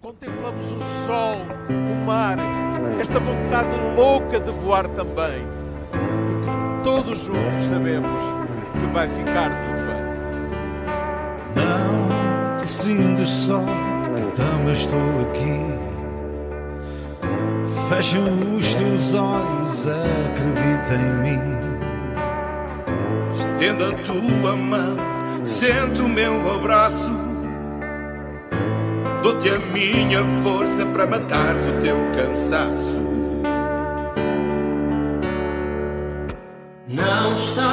contemplamos o sol, o mar, esta vontade louca de voar também. Todos juntos sabemos que vai ficar tudo bem. Não te sintas só, que também estou aqui. Fecha os teus olhos, acredita em mim. Estenda a tua mão, sente o meu abraço. Dou-te a minha força para matares o teu cansaço. Não estamos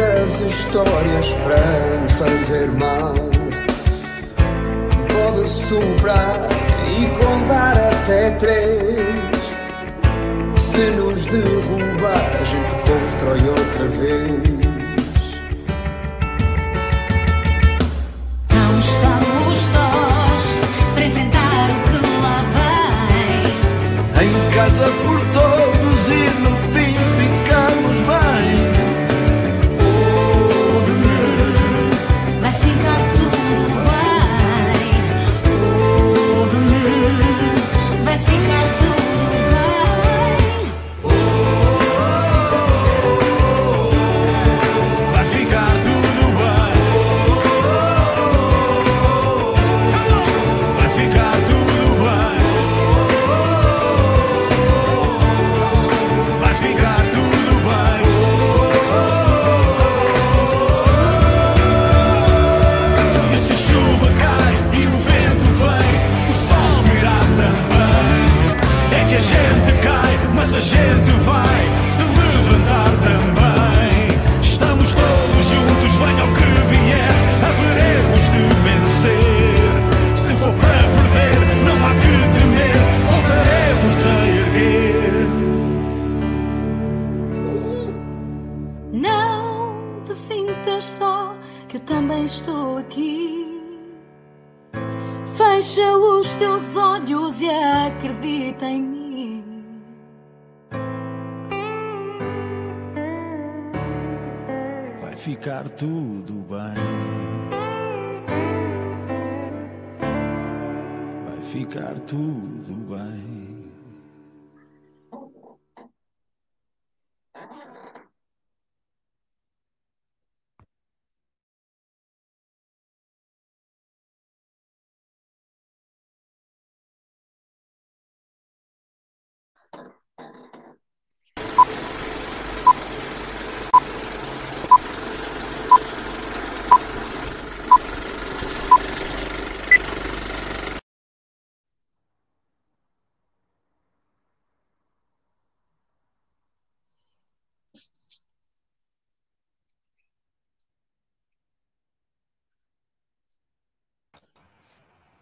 nas histórias para nos fazer mal, pode soprar e contar até três. Se nos derrubar, a gente constrói outra vez. Não estamos sós para enfrentar o que lá vem. Em casa por todos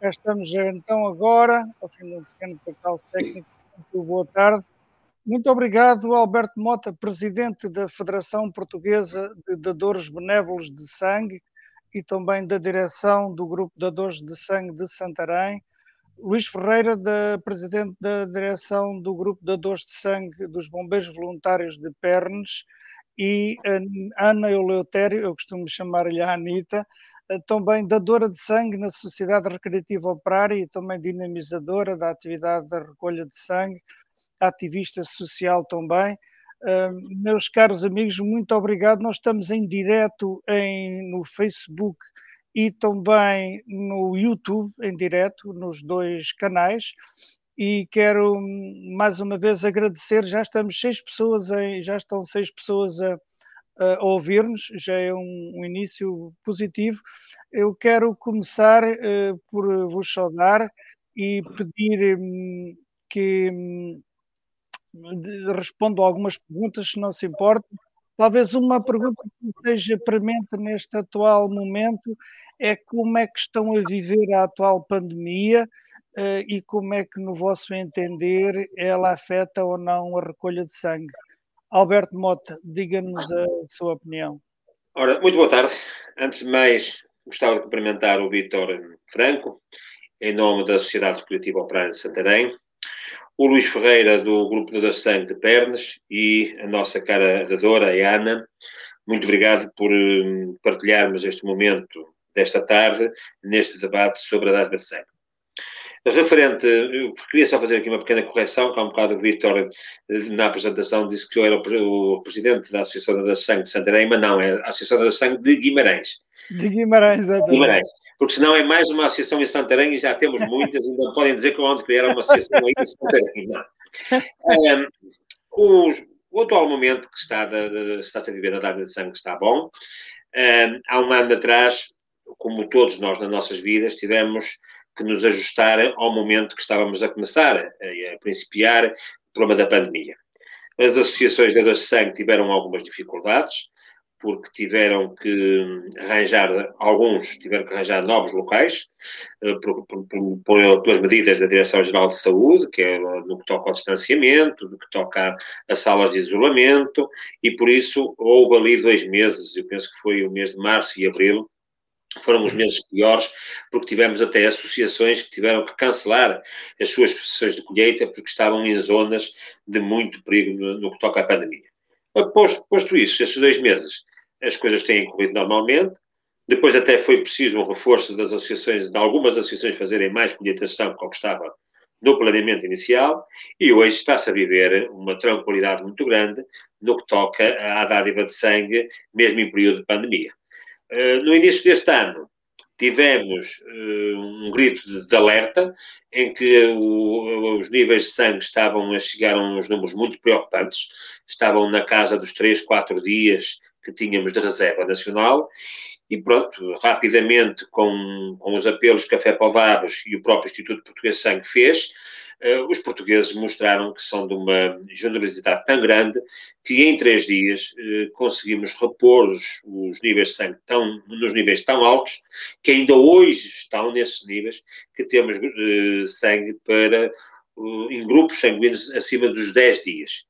Já estamos então agora, ao fim de um pequeno percalço técnico. Muito boa tarde. Muito obrigado, Alberto Mota, presidente da Federação Portuguesa de Dadores Benévolos de Sangue e também da direção do Grupo Dadores de Sangue de Santarém. Luís Ferreira, da, presidente da direção do Grupo Dadores de Sangue dos Bombeiros Voluntários de Pernes. E a Ana Eleutério, eu costumo chamar-lhe a Anitta, também dadora de sangue na Sociedade Recreativa Operária e também dinamizadora da atividade da recolha de sangue, ativista social também. Uh, meus caros amigos, muito obrigado. Nós estamos em direto em, no Facebook e também no YouTube, em direto, nos dois canais. E quero mais uma vez agradecer. Já estamos seis pessoas, em, já estão seis pessoas a, a ouvir-nos, já é um, um, início positivo. Eu quero começar uh, por vos saudar e pedir um, que um, respondo a algumas perguntas, se não se importa. Talvez uma pergunta que seja premente neste atual momento é como é que estão a viver a atual pandemia uh, e como é que, no vosso entender, ela afeta ou não a recolha de sangue. Alberto Mota, diga-nos a sua opinião. Ora, muito boa tarde. Antes de mais, gostava de cumprimentar o Vítor Franco, em nome da Sociedade Recreativa Operária de Santarém, o Luís Ferreira, do Grupo de Sangue de Pernas, e a nossa cara dadora, a Ana. Muito obrigado por hum, partilharmos este momento desta tarde, neste debate sobre a dádiva de sangue. Referente, eu queria só fazer aqui uma pequena correção, que há um bocado o Vítor, na apresentação, disse que eu era o, presidente da Associação da Sangue de Santarém, mas não, é a Associação da Sangue de Guimarães. De Guimarães, exatamente. Guimarães. Porque senão é mais uma associação em Santarém e já temos muitas, ainda podem dizer que vão criar uma associação aí em Santarém. Não. Um, os, o atual momento que está, de, está a viver a data de sangue está bom. Um, há um ano atrás, como todos nós nas nossas vidas, tivemos que nos ajustar ao momento que estávamos a começar, a, principiar o problema da pandemia. As associações de doação de sangue tiveram algumas dificuldades, porque tiveram que arranjar, alguns tiveram que arranjar novos locais, eh, por, por, por, pelas medidas da Direção-Geral de Saúde, que é no que toca ao distanciamento, no que toca a, salas de isolamento, e por isso houve ali dois meses, eu penso que foi o mês de março e abril, foram os meses piores, porque tivemos até associações que tiveram que cancelar as suas sessões de colheita porque estavam em zonas de muito perigo no, no que toca à pandemia. Posto, posto isso, esses dois meses, as coisas têm corrido normalmente. Depois até foi preciso um reforço das associações, de algumas associações fazerem mais colheitação que o que estava no planeamento inicial e hoje está-se a viver uma tranquilidade muito grande no que toca à dádiva de sangue, mesmo em período de pandemia. Eh, no início deste ano, tivemos uh, um grito de alerta em que o, os níveis de sangue estavam a chegar a uns números muito preocupantes, estavam na casa dos 3, 4 dias que tínhamos de reserva nacional. E pronto, rapidamente com, com os apelos que a FEPOVABOS e o próprio Instituto Português de Sangue fez, os portugueses mostraram que são de uma generosidade tão grande que em três dias uh, conseguimos repor os, os, níveis de sangue tão, nos níveis tão altos que ainda hoje estão nesses níveis que temos uh, sangue para em grupos sanguíneos acima dos 10 dias.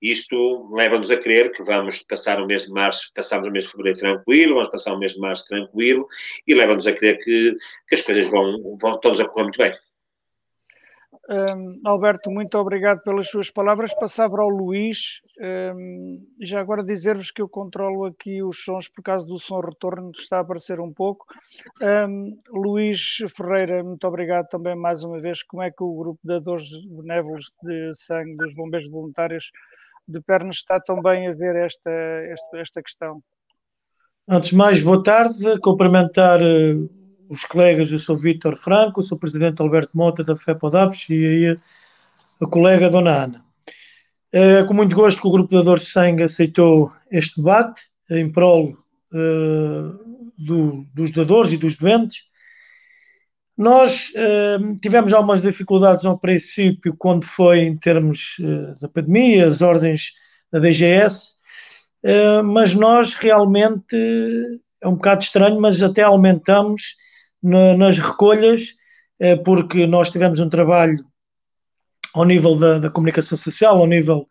Isto leva-nos a crer que vamos passar o mês de março, passamos o mês de fevereiro tranquilo, vamos passar o mês de março tranquilo e leva-nos a crer que, que as coisas vão, vão todas a correr muito bem. Um, Alberto, muito obrigado pelas suas palavras. Passava ao Luís. Um, já agora dizer-vos que eu controlo aqui os sons por causa do som retorno, está a aparecer um pouco. Um, Luís Ferreira, muito obrigado também mais uma vez. Como é que o grupo de dadores benévolos de sangue dos bombeiros voluntários de Pernas está também a ver esta, esta, esta questão? Antes de mais, boa tarde. Cumprimentar uh, os colegas, eu sou Vítor Franco, sou presidente Alberto Mota da FEPODAPS e aí a colega Dona Ana. É com muito gosto que o Grupo de Dadores de Sangue aceitou este debate em prol uh, do, dos dadores e dos doentes. Nós uh, tivemos algumas dificuldades ao princípio, quando foi em termos uh, da pandemia, as ordens da DGS, mas nós realmente, é um bocado estranho, mas até aumentamos na, nas recolhas, é porque nós tivemos um trabalho ao nível da, da, comunicação social, ao nível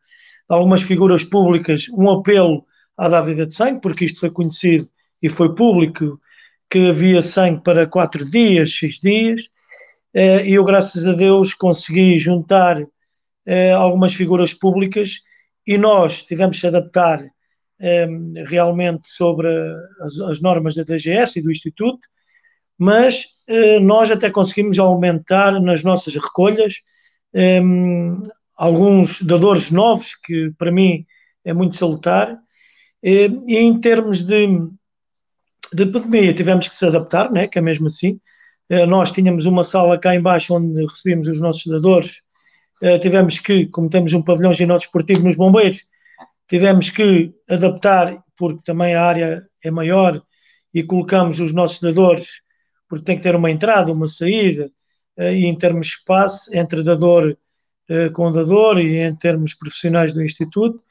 de algumas figuras públicas, um apelo à dávida de sangue, porque isto foi conhecido e foi público, que havia sangue para quatro dias, seis dias, eh, e eu, graças a Deus, consegui juntar eh, algumas figuras públicas e nós tivemos de adaptar eh, realmente sobre as normas da DGS e do Instituto, mas eh, nós até conseguimos aumentar nas nossas recolhas eh, alguns dadores novos, que para mim é muito salutar, eh, e em termos de, de pandemia tivemos que se adaptar, né, que é mesmo assim, eh, nós tínhamos uma sala cá embaixo onde recebíamos os nossos dadores, eh, tivemos que, como temos um pavilhão ginódesportivo nos bombeiros, tivemos que adaptar, porque também a área é maior, e colocamos os nossos dadores porque tem que ter uma entrada, uma saída, eh, e em termos de espaço, entre dador eh, com dador e em termos profissionais do Instituto.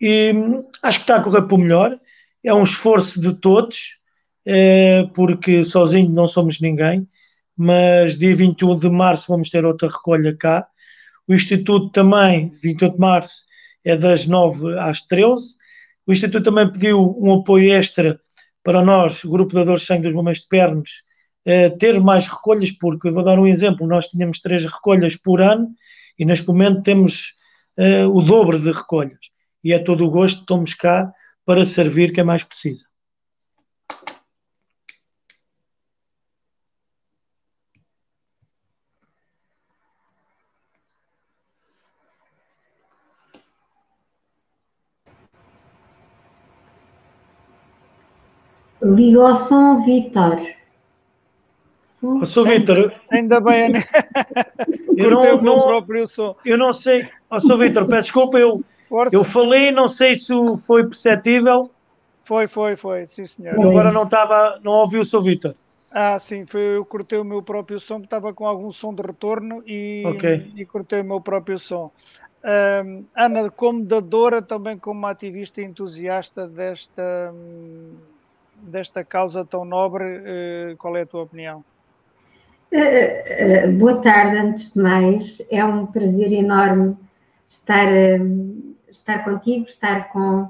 e hum, acho que está a correr para o melhor. É um esforço de todos, eh, porque sozinho não somos ninguém, mas dia 21 de março vamos ter outra recolha cá. O Instituto também, 28 de março, é das 9 às 13. O Instituto também pediu um apoio extra para nós, o Grupo de Dores de Sangue dos Mamães de Pernos, ter mais recolhas, porque vou dar um exemplo: nós tínhamos três recolhas por ano e neste momento temos eh, o dobro de recolhas. E é todo o gosto, estamos cá para servir quem mais precisa. Liga ao som, Vitor. Ó, Sr. Vítor, Ainda bem, né? eu Cortei não, o meu próprio som. eu não sei. Ó, Sr. Vítor, peço desculpa, eu, Força. eu falei, não sei se foi perceptível. Foi, foi, foi, sim senhor. Eu agora não estava, não ouvi o Sr. Vítor. Ah, sim, foi, eu cortei o meu próprio som, que estava com algum som de retorno e, Ok. e cortei o meu próprio som. Ahm, Ana, como dadora, também como ativista entusiasta desta, hum, desta causa tão nobre, eh, qual é a tua opinião? Eh, eh, boa tarde, antes de mais. É um prazer enorme estar, eh, estar contigo, estar com,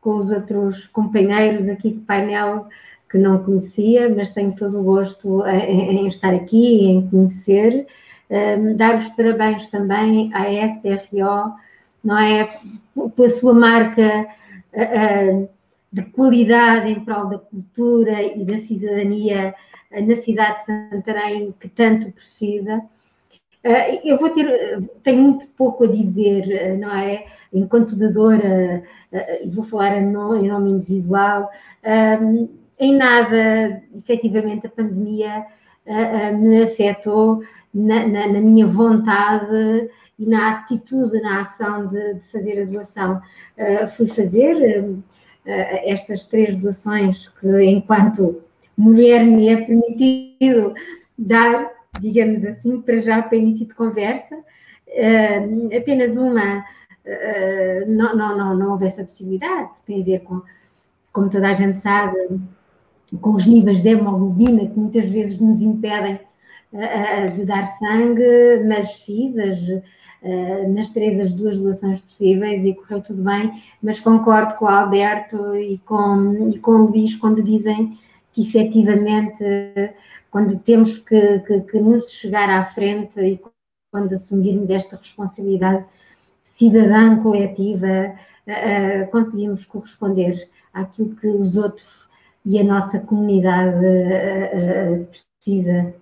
com os outros companheiros aqui de painel que não conhecia, mas tenho todo o gosto em, em estar aqui em conhecer. Eh, dar os parabéns também à SRO, não é? Pela sua marca de qualidade em prol da cultura e da cidadania na cidade de Santarém que tanto precisa. Eh, Eu vou ter, tenho muito pouco a dizer, eh, não é? Enquanto dadora, eh, vou falar em no- em nome individual, em nada, efetivamente, a pandemia me afetou na, na- na minha vontade e na atitude, na ação de, de fazer a doação. Eh, Fui fazer eh, eh, estas três doações que, enquanto mulher, me é permitido dar, digamos assim, para já para início de conversa. Eh, apenas uma, eh, não, não, não, não houve essa possibilidade, tem a ver com, como toda a gente sabe, com os níveis de hemoglobina que muitas vezes nos impedem eh, de dar sangue, mas fiz as, eh, nas três as duas doações possíveis e correu tudo bem, mas concordo com o Alberto e com, e com o Luís quando dizem que efetivamente quando temos que, que, que nos chegar à frente e quando assumirmos esta responsabilidade cidadã coletiva, eh, eh, conseguimos corresponder àquilo que os outros e a nossa comunidade eh, precisa.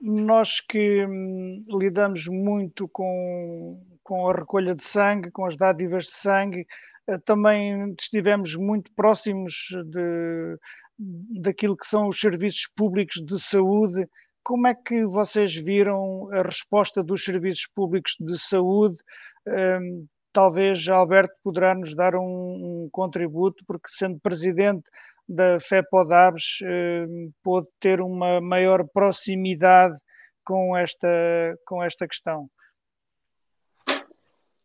Nós que hum, lidamos muito com, com a recolha de sangue, com as dádivas de sangue, também estivemos muito próximos de, daquilo que são os serviços públicos de saúde. Como é que vocês viram a resposta dos serviços públicos de saúde? Hum, talvez Alberto poderá nos dar um, um contributo, porque sendo presidente da FEPODABS eh, pôde ter uma maior proximidade com esta, com esta questão.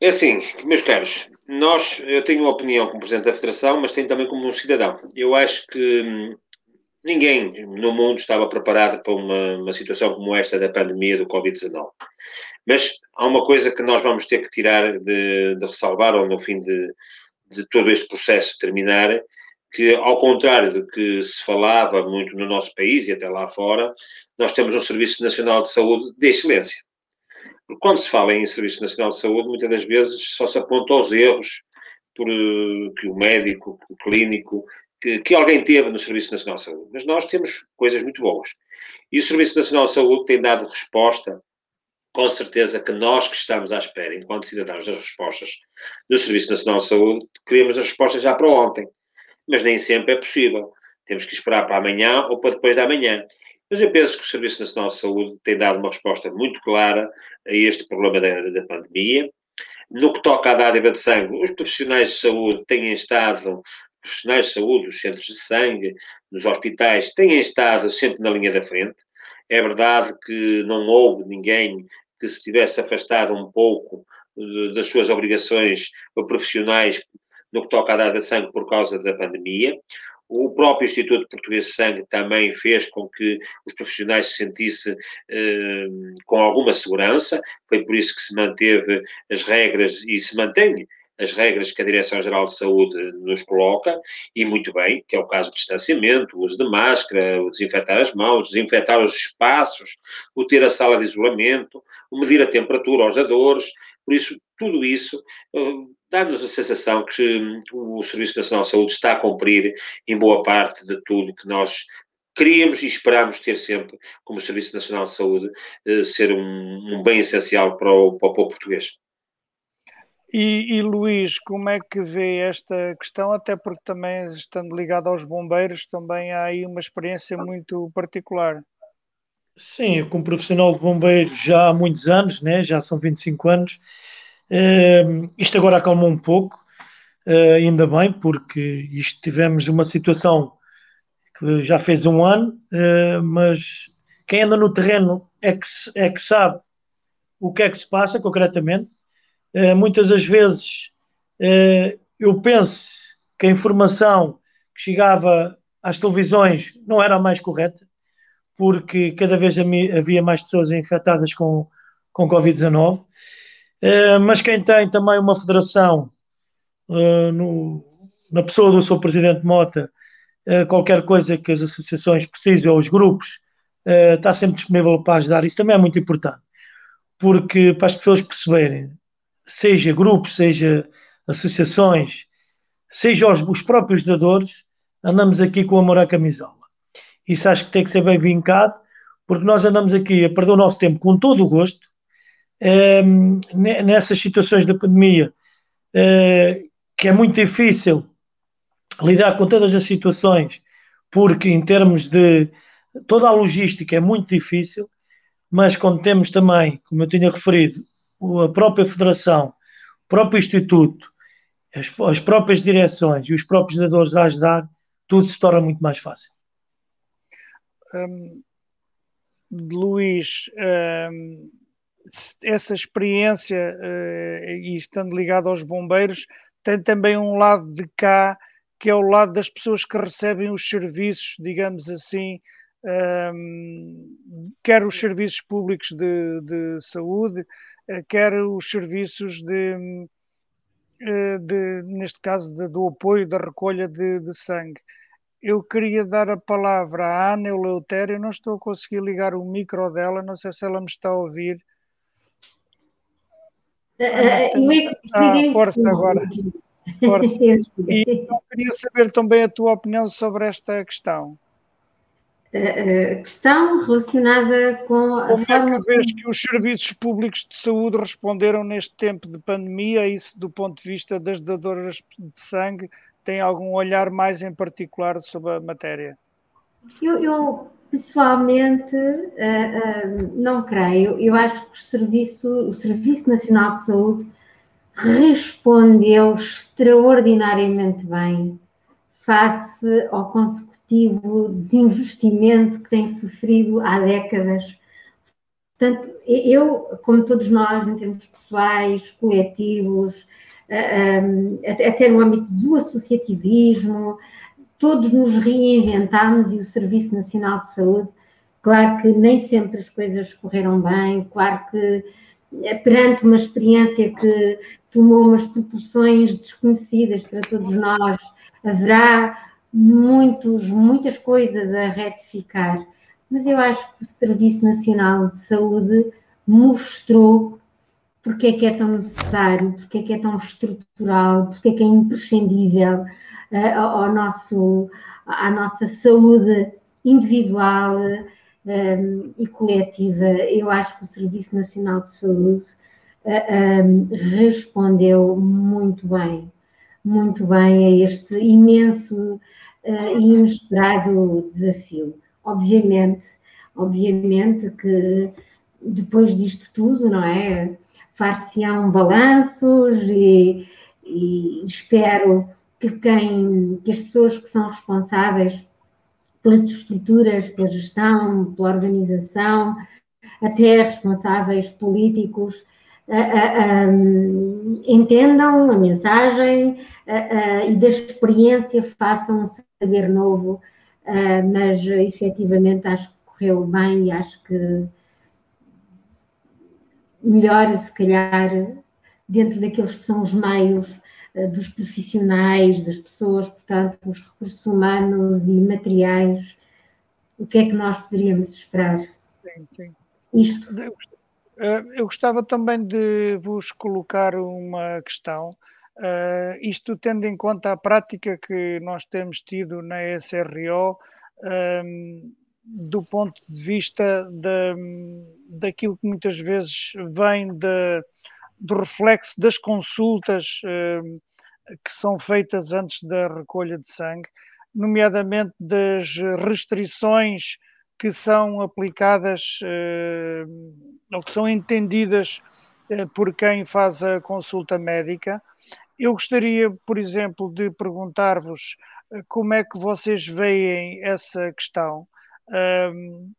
É assim, meus caros, nós, eu tenho uma opinião como Presidente da Federação, mas tenho também como um cidadão. Eu acho que hum, ninguém no mundo estava preparado para uma, uma situação como esta da pandemia do Covid-19. Mas há uma coisa que nós vamos ter que tirar de, de ressalvar, ou no fim de, de todo este processo terminar, que ao contrário do que se falava muito no nosso país e até lá fora, nós temos um Serviço Nacional de Saúde de excelência. Porque quando se fala em Serviço Nacional de Saúde, muitas das vezes só se aponta aos erros por, eh, que o médico, o clínico, que, que alguém teve no Serviço Nacional de Saúde. Mas nós temos coisas muito boas. E o Serviço Nacional de Saúde tem dado resposta, com certeza que nós que estamos à espera, enquanto cidadãos das respostas do Serviço Nacional de Saúde, queremos as respostas já para ontem. Mas nem sempre é possível. Temos que esperar para amanhã ou para depois da amanhã. Mas eu penso que o Serviço Nacional de Saúde tem dado uma resposta muito clara a este problema da, da pandemia. No que toca à dádiva de sangue, os profissionais de saúde têm estado, profissionais de saúde, os centros de sangue, nos hospitais, têm estado sempre na linha da frente. É verdade que não houve ninguém que se tivesse afastado um pouco das suas obrigações profissionais no que toca a dar de sangue por causa da pandemia. O próprio Instituto Português de Sangue também fez com que os profissionais se sentissem eh, com alguma segurança, foi por isso que se manteve as regras e se mantém as regras que a Direção-Geral de Saúde nos coloca, e muito bem, que é o caso do distanciamento, o uso de máscara, o desinfetar as mãos, desinfetar os espaços, o ter a sala de isolamento, o medir a temperatura aos dadores, por isso, tudo isso uh, dá-nos a sensação que o Serviço Nacional de Saúde está a cumprir em boa parte de tudo que nós queríamos e esperamos ter sempre como Serviço Nacional de Saúde uh, ser um, um, bem essencial para o, para o povo português. E, e, Luís, como é que vê esta questão? Até porque também, estando ligado aos bombeiros, também há aí uma experiência muito particular. Sim, eu como profissional de bombeiro já há muitos anos, né? já são 25 anos. Uh, isto agora acalmou um pouco, uh, ainda bem, porque isto tivemos uma situação que já fez um ano, uh, mas quem anda no terreno é que, é que sabe o que é que se passa concretamente. Eh, muitas das vezes eu penso que a informação que chegava às televisões não era a mais correta porque cada vez havia mais pessoas infectadas com, com Covid-19. Eh, mas quem tem também uma federação uh, no, na pessoa do seu presidente Mota, uh, qualquer coisa que as associações precisem ou os grupos, está sempre disponível para ajudar. Isso também é muito importante, porque para as pessoas perceberem, seja grupos, seja associações, seja os, os próprios dadores, andamos aqui com amor à camisola. Isso acho que tem que ser bem vincado, porque nós andamos aqui a perder o nosso tempo com todo o gosto, nessas situações da pandemia, uh, que é muito difícil lidar com todas as situações, porque em termos de toda a logística é muito difícil, mas quando temos também, como eu tinha referido, a própria Federação, o próprio Instituto, as, as próprias direções e os próprios dadores a ajudar, tudo se torna muito mais fácil. Um, Luís, um, essa experiência uh, e estando ligado aos bombeiros, tem também um lado de cá, que é o lado das pessoas que recebem os serviços, digamos assim, um, quer os serviços públicos de, de saúde, uh, quer os serviços de, uh, de neste caso, de, do apoio da recolha de, de sangue eu queria dar a palavra à Ana Eleutério, não estou a conseguir ligar o micro dela, não sei se ela me está a ouvir. Uh, ah, força agora. Força. E eu queria saber também a tua opinião sobre esta questão. Uh, questão relacionada com a Como forma... é que vês que os serviços públicos de saúde responderam neste tempo de pandemia, isso do ponto de vista das dadoras de sangue, tem algum olhar mais em particular sobre a matéria? Eu, eu pessoalmente uh, uh, não creio. Eu acho que o Serviço, o Serviço Nacional de Saúde respondeu extraordinariamente bem face ao consecutivo desinvestimento que tem sofrido há décadas. Portanto, eu, como todos nós, em termos pessoais, coletivos, até no âmbito do associativismo, todos nos reinventámos e o Serviço Nacional de Saúde, claro que nem sempre as coisas correram bem, claro que eh, perante uma experiência que tomou umas proporções desconhecidas para todos nós, haverá muitos, muitas coisas a retificar, mas eu acho que o Serviço Nacional de Saúde mostrou porque é que é tão necessário, porque é que é tão estrutural, porque é que é imprescindível uh, ao nosso, à nossa saúde individual um, eh, e coletiva. Eu acho que o Serviço Nacional de Saúde uh, respondeu muito bem, muito bem a este imenso uh, e inesperado desafio. Obviamente, obviamente que depois disto tudo, não é? Far-se-ão balanços e, e, espero que, quem, que as pessoas que são responsáveis pelas estruturas, pela gestão, pela organização, até responsáveis políticos, entendam a mensagem e da experiência façam um saber novo, mas efetivamente acho que correu bem e acho que melhor, se calhar, dentro daqueles que são os meios dos profissionais, das pessoas, portanto, os recursos humanos e materiais, o que é que nós poderíamos esperar? Sim, sim. Isto. Eh, eu gostava também de vos colocar uma questão. Uh, isto tendo em conta a prática que nós temos tido na SRO, um, ehm, do ponto de vista de, daquilo que muitas vezes vem de, do reflexo das consultas uh, que são feitas antes da recolha de sangue, nomeadamente das restrições que são aplicadas uh, ou que são entendidas uh, por quem faz a consulta médica. Eu gostaria, por exemplo, de perguntar-vos como é que vocês veem essa questão,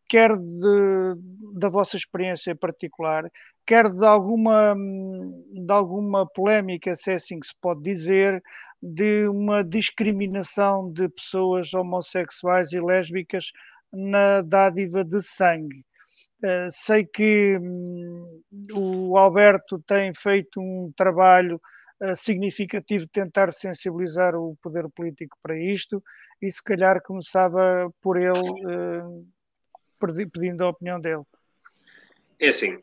quer de, da vossa experiência particular, quer de alguma, de alguma polémica, se é assim que se pode dizer, de uma discriminação de pessoas homossexuais e lésbicas na dádiva de sangue. Uh, sei que um, o Alberto tem feito um trabalho significativo de tentar sensibilizar o poder político para isto e se calhar começava por ele uh, pedindo a opinião dele. É assim,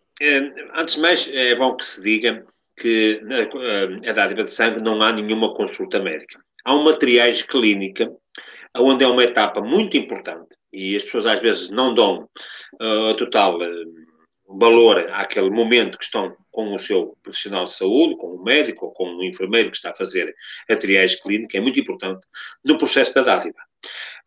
antes de mais é bom que se diga que na dádiva de sangue não há nenhuma consulta médica. Há um materiais clínica, onde é uma etapa muito importante, e as pessoas às vezes não dão uh, total uh, valor àquele momento que estão com o seu profissional de saúde, com o médico ou com o enfermeiro que está a fazer a triagem clínica, é muito importante no processo da dádiva.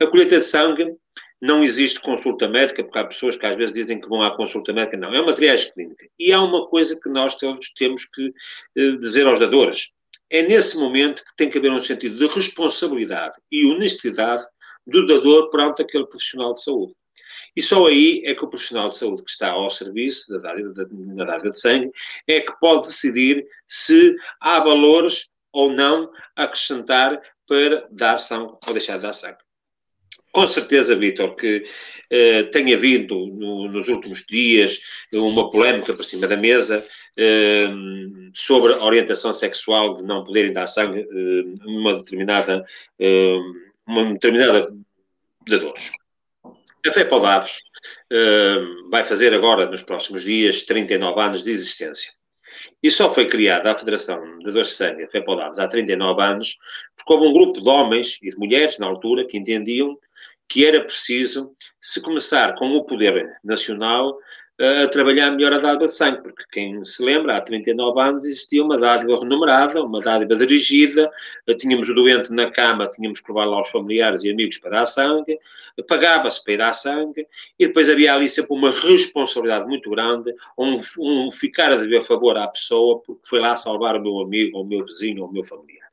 A colheita de sangue não existe consulta médica, porque há pessoas que às vezes dizem que vão à consulta médica. Não, é uma triagem clínica. E há uma coisa que nós todos temos que uh, dizer aos dadores. É nesse momento que tem que haver um sentido de responsabilidade e honestidade do dador perante aquele profissional de saúde. E só aí é que o profissional de saúde que está ao serviço da dádiva, da, dádiva de sangue é que pode decidir se há valores ou não acrescentar para dar sangue ou deixar de dar sangue. Com certeza, Vitor, que eh, tem havido no, nos últimos dias uma polémica por cima da mesa eh, sobre a orientação sexual de não poderem dar sangue eh, numa determinada eh, uma determinada de dores. A Fé Paldares uh, vai fazer agora, nos próximos dias, 39 anos de existência. E só foi criada a Federação de Dores de Sangue, a Fé Paldares, há 39 anos, porque houve um grupo de homens e de mulheres, na altura, que entendiam que era preciso se começar com o poder nacional a trabalhar melhor a dádiva de sangue, porque quem se lembra, há 39 anos existia uma dádiva renumerada, uma dádiva dirigida, tínhamos o doente na cama, tínhamos que levar lá os familiares e amigos para dar sangue, pagava-se para ir dar sangue, e depois havia ali sempre uma responsabilidade muito grande, um, um ficar a dever favor à pessoa, porque foi lá salvar o meu amigo, ou o meu vizinho, ou o meu familiar.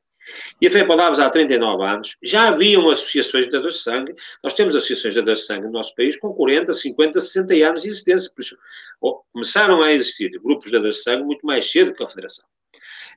E a Fé Palavras há 39 anos, já haviam associações de dadores de sangue, nós temos associações de dadores de sangue no nosso país com 40, 50, 60 anos de existência, por isso começaram a existir grupos de dadores de sangue muito mais cedo que a Federação.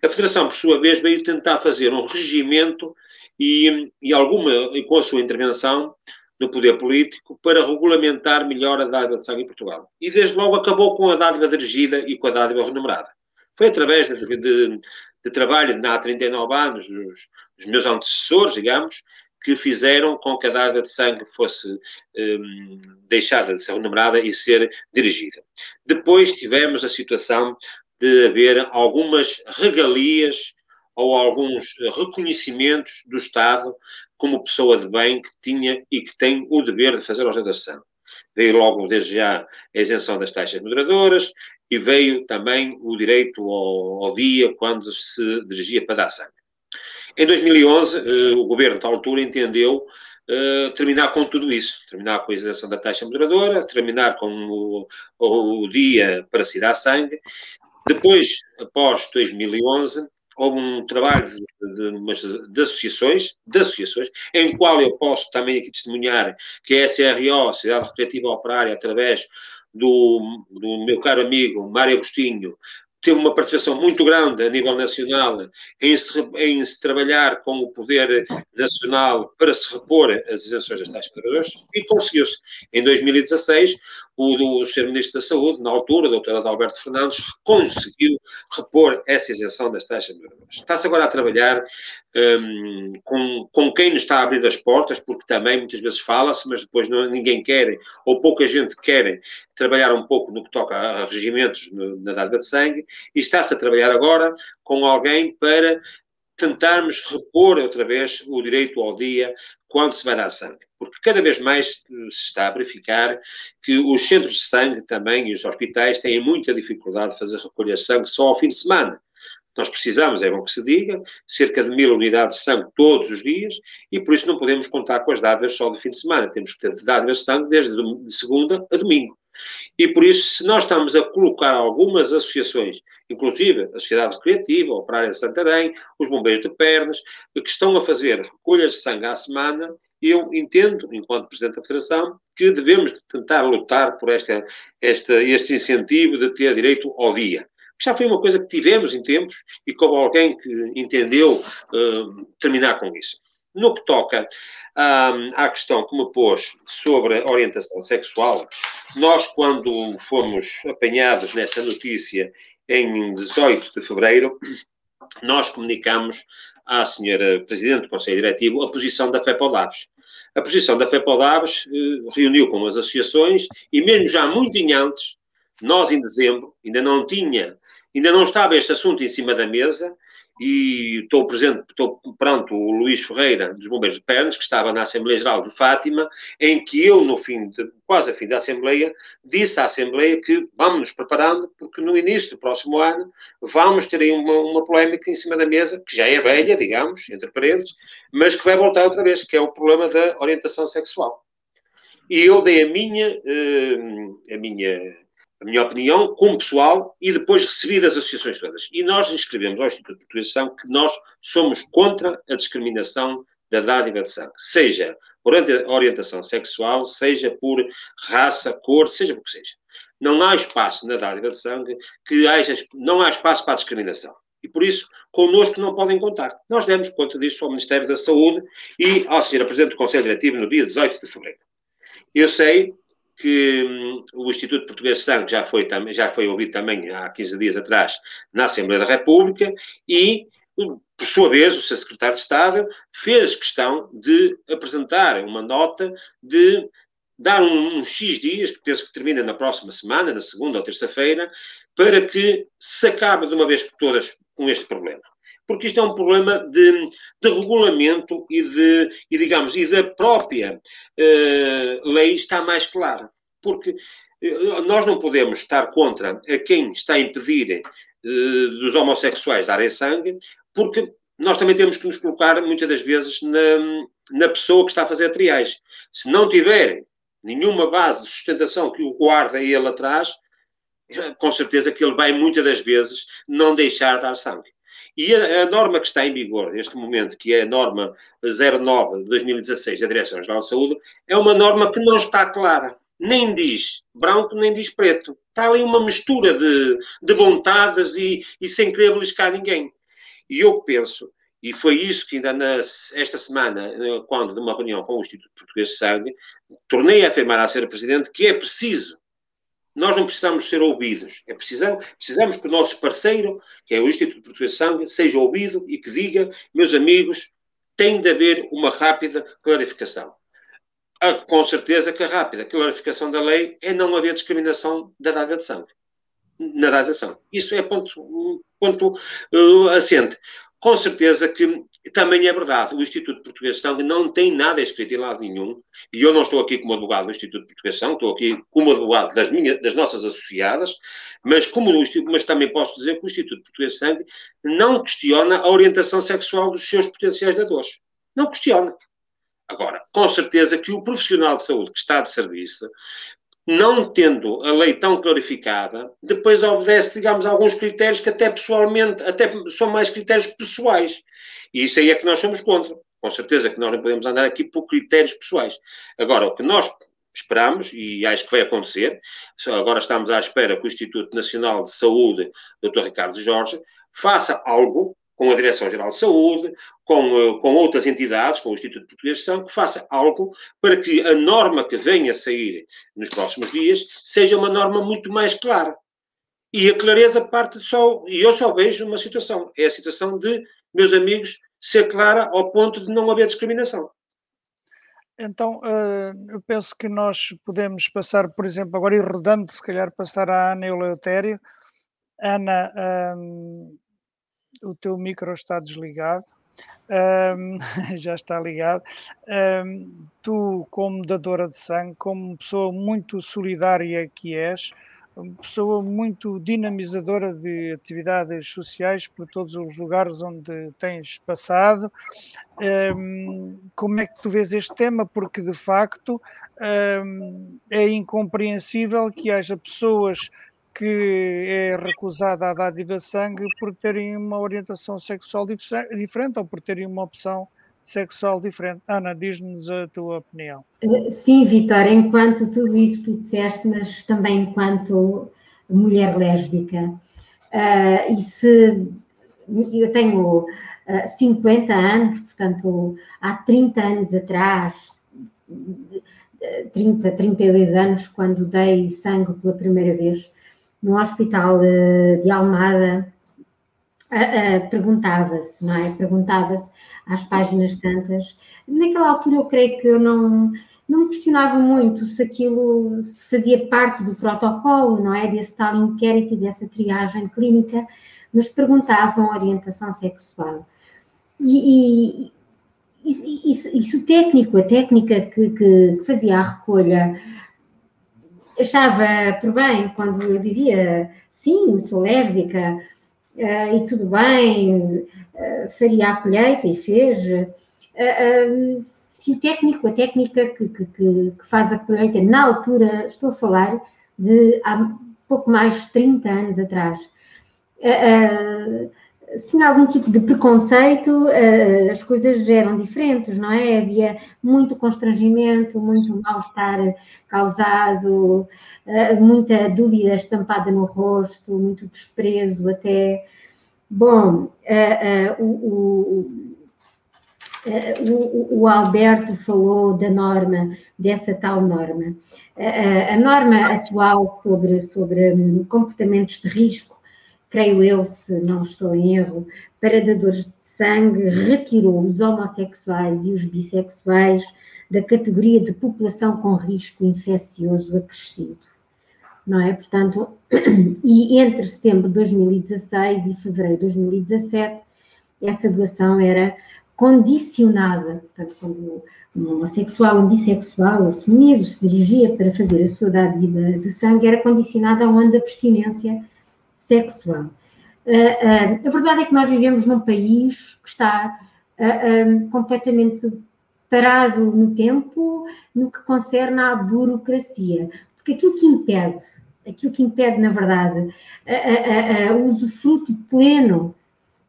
A Federação, por sua vez, veio tentar fazer um regimento e, e alguma, e com a sua intervenção no poder político, para regulamentar melhor a dádiva de sangue em Portugal. E desde logo acabou com a dádiva dirigida e com a dádiva renumerada. Foi através de, de, de trabalho há 39 anos dos, meus antecessores, digamos, que fizeram com que a dádiva de sangue fosse um, deixada de ser renumerada e ser dirigida. Depois tivemos a situação de haver algumas regalias ou alguns reconhecimentos do Estado como pessoa de bem que tinha e que tem o dever de fazer a sangue. Veio logo, desde já, a isenção das taxas moderadoras, e veio também o direito ao, ao dia quando se dirigia para dar sangue. Em 2011, eh, o governo, da altura, entendeu eh, terminar com tudo isso, terminar com a isenção da taxa moderadora, terminar com o, o dia para se dar sangue. Depois, após 2011, houve um trabalho de, de, de, associações, de associações, em qual eu posso também aqui testemunhar que a SRO, Sociedade Recreativa Operária, através do, do meu caro amigo Mário Agostinho, teve uma participação muito grande a nível nacional em se, em se trabalhar com o poder nacional para se repor as isenções das taxas migradoras e conseguiu-se. Em 2016, o, o Sr. Ministro da Saúde, na altura, o Dr. Adalberto Fernandes, conseguiu repor essa isenção das taxas migradoras. Está-se agora a trabalhar um, com, com quem nos está a abrir as portas, porque também muitas vezes fala-se, mas depois não, ninguém quer, ou pouca gente quer trabalhar um pouco no que toca a regimentos na dádiva de sangue, e está-se a trabalhar agora com alguém para tentarmos repor outra vez o direito ao dia quando se vai dar sangue. Porque cada vez mais se está a verificar que os centros de sangue também e os hospitais têm muita dificuldade de fazer recolha de sangue só ao fim de semana. Nós precisamos, é bom que se diga, cerca de mil unidades de sangue todos os dias e por isso não podemos contar com as dádivas só do fim de semana. Temos que ter dádivas de sangue desde de segunda a domingo. E por isso, se nós estamos a colocar algumas associações, inclusive a Sociedade Recreativa, a Operária de Santarém, os Bombeiros de Pernas, que estão a fazer recolhas de sangue à semana, eu entendo, enquanto Presidente da Federação, que devemos tentar lutar por esta, esta, este incentivo de ter direito ao dia já foi uma coisa que tivemos em tempos e como alguém que entendeu uh, terminar com isso. No que toca à questão que me pôs sobre orientação sexual, nós, quando fomos apanhados nessa notícia em 18 de fevereiro, nós comunicamos à senhora Presidente do Conselho Diretivo a posição da FEPODABS. A posição da FEPODABS eh, reuniu com as associações e mesmo já muito antes, nós em dezembro, ainda não tinha Ainda não estava este assunto em cima da mesa e estou presente, estou perante o Luís Ferreira, dos Bombeiros de Pernas, que estava na Assembleia Geral de Fátima, em que eu, no fim, de, quase a fim da Assembleia, disse à Assembleia que vamos nos preparando, porque no início do próximo ano vamos ter aí uma, uma polémica em cima da mesa, que já é velha, digamos, entre parênteses, mas que vai voltar outra vez, que é o problema da orientação sexual. E eu dei a minha, eh, a minha a minha opinião, como pessoal, e depois recebi das associações todas. E nós inscrevemos ao Instituto de Portuguesação que nós somos contra a discriminação da dádiva de sangue, seja por orientação sexual, seja por raça, cor, seja por que seja. Não há espaço na dádiva de sangue que haja, não há espaço para a discriminação. E por isso, connosco não podem contar. Nós demos conta disso ao Ministério da Saúde e à Sra. Presidente do Conselho Diretivo no dia 18 de fevereiro. Eu sei que hum, o Instituto Português de Sangue já foi, já foi ouvido também há 15 dias atrás na Assembleia da República e, por sua vez, o seu secretário de Estado fez questão de apresentar uma nota de dar um, uns X dias, que penso que termina na próxima semana, na segunda ou terça-feira, para que se acabe de uma vez por todas com este problema porque isto é um problema de, de regulamento e, de, e, digamos, e da própria uh, lei está mais clara. Porque uh, nós não podemos estar contra a quem está a impedir uh, dos homossexuais darem sangue, porque nós também temos que nos colocar, muitas das vezes, na, na pessoa que está a fazer triais. Se não tiver nenhuma base de sustentação que o guarda ele atrás, com certeza que ele vai, muitas das vezes, não deixar dar sangue. E a, a, norma que está em vigor neste momento, que é a norma 09 de 2016 da Direção-Geral de Saúde, é uma norma que não está clara. Nem diz branco, nem diz preto. Está ali uma mistura de, de vontades e, e sem querer beliscar ninguém. E eu penso, e foi isso que ainda na, esta semana, quando numa reunião com o Instituto Português de Sangue, tornei a afirmar à Sra. Presidente que é preciso nós não precisamos ser ouvidos. É precisamos, precisamos que o nosso parceiro, que é o Instituto Português de Sangue, seja ouvido e que diga, meus amigos, tem de haver uma rápida clarificação. Ah, com certeza que a rápida clarificação da lei é não haver discriminação da dádiva de sangue. Na dádiva de sangue. Isso é ponto, ponto uh, assente. Com certeza que também é verdade, o Instituto Português de Sangue não tem nada escrito em lado nenhum, e eu não estou aqui como advogado do Instituto Português de Sangue, estou aqui como advogado das, das nossas associadas, mas, como mas também posso dizer que o Instituto Português de Sangue não questiona a orientação sexual dos seus potenciais dadores. Não questiona. Agora, com certeza que o profissional de saúde que está de serviço não tendo a lei tão clarificada, depois obedece, digamos, a alguns critérios que até pessoalmente, até são mais critérios pessoais. E isso aí é que nós somos contra. Com certeza que nós não podemos andar aqui por critérios pessoais. Agora, o que nós esperamos e acho que vai acontecer. Agora estamos à espera que o Instituto Nacional de Saúde, Dr. Ricardo Jorge, faça algo com a Direção-Geral de Saúde, com, com outras entidades, com o Instituto Português de São, que faça algo para que a norma que venha a sair nos próximos dias seja uma norma muito mais clara. E a clareza parte só, e eu só vejo uma situação, é a situação de, meus amigos, ser clara ao ponto de não haver discriminação. Então, eh, eu penso que nós podemos passar, por exemplo, agora ir rodando, se calhar passar à Ana Eleutério. Ana, um, o teu micro está desligado. Um, já está ligado. Um, tu, como dadora de sangue, como pessoa muito solidária que és, pessoa muito dinamizadora de atividades sociais por todos os lugares onde tens passado. Um, como é que tu vês este tema? Porque de facto é incompreensível que haja pessoas que é recusada a dádiva de sangue por terem uma orientação sexual diferente ou por terem uma opção sexual diferente. Ana, diz-nos a tua opinião. Sim, Vitória, enquanto tudo isso que tu disseste, mas também enquanto mulher lésbica. Uh, e se eu tenho uh, ah, 50 anos, portanto, há 30 anos atrás, 30, 32 anos, quando dei sangue pela primeira vez no hospital de Almada, uh, perguntava-se, não é? Perguntava-se às páginas tantas. Naquela altura eu creio que eu não, não questionava muito se aquilo se fazia parte do protocolo, não é? Desse tal inquérito e dessa triagem clínica, mas perguntavam orientação sexual. E, e isso, isso, técnico, a técnica que, que, fazia a recolha, achava por bem quando eu dizia sim, sou lésbica uh, e tudo bem, uh, faria a colheita e fez. Uh, se o técnico, a técnica que, que, que, faz a colheita na altura, estou a falar de há pouco mais de 30 anos atrás, se tinha algum tipo de preconceito, as coisas eram diferentes, não é? Havia muito constrangimento, muito mal-estar causado, muita dúvida estampada no rosto, muito desprezo até. Bom, uh, o, o, o, Alberto falou da norma, dessa tal norma. A norma atual sobre, sobre comportamentos de risco, creio eu, se não estou em erro, para dadores de sangue, retirou os homossexuais e os bissexuais da categoria de população com risco infeccioso acrescido não é? Portanto, e entre setembro de 2016 e fevereiro de 2017, essa doação era condicionada, portanto, quando um homossexual, um bissexual assumido se dirigia para fazer a sua dádiva de sangue, era condicionada a um ano de abstinência sexual. Uh, uh, a verdade é que nós vivemos num país que está um, completamente parado no tempo no que concerne à burocracia, porque aquilo que impede aquilo que impede, na verdade, o usufruto pleno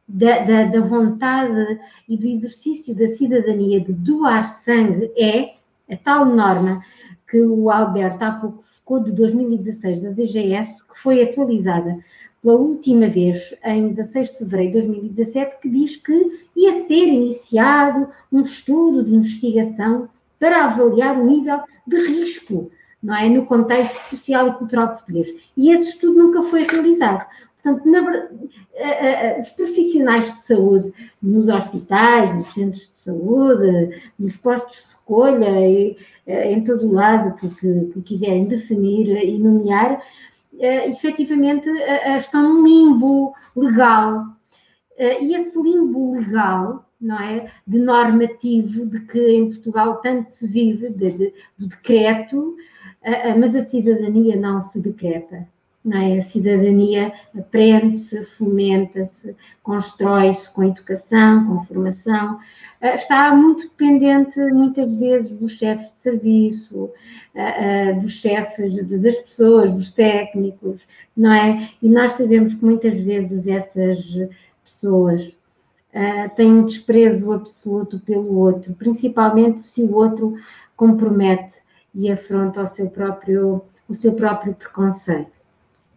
da, da, da, vontade e do exercício da cidadania de doar sangue é a tal norma que o Alberto há pouco ficou de 2016 da DGS, que foi atualizada pela última vez em 16 de fevereiro de 2017, que diz que ia ser iniciado um estudo de investigação para avaliar o nível de risco não é? No contexto social e cultural português. E esse estudo nunca foi realizado. Portanto, na, os profissionais de saúde nos hospitais, nos centros de saúde, nos postos de recolha, e, em todo o lado que quiserem definir e nomear, efetivamente estão num limbo legal. E esse limbo legal não é? De normativo de que em Portugal tanto se vive, de, de, do decreto, mas a cidadania não se decreta. É? A cidadania aprende-se, fomenta-se, constrói-se com educação, com formação. Está muito dependente, muitas vezes, dos chefes de serviço, dos chefes, das pessoas, dos técnicos, não é? E nós sabemos que muitas vezes essas pessoas têm um desprezo absoluto pelo outro, principalmente se o outro compromete e afronta o seu próprio, o seu próprio preconceito.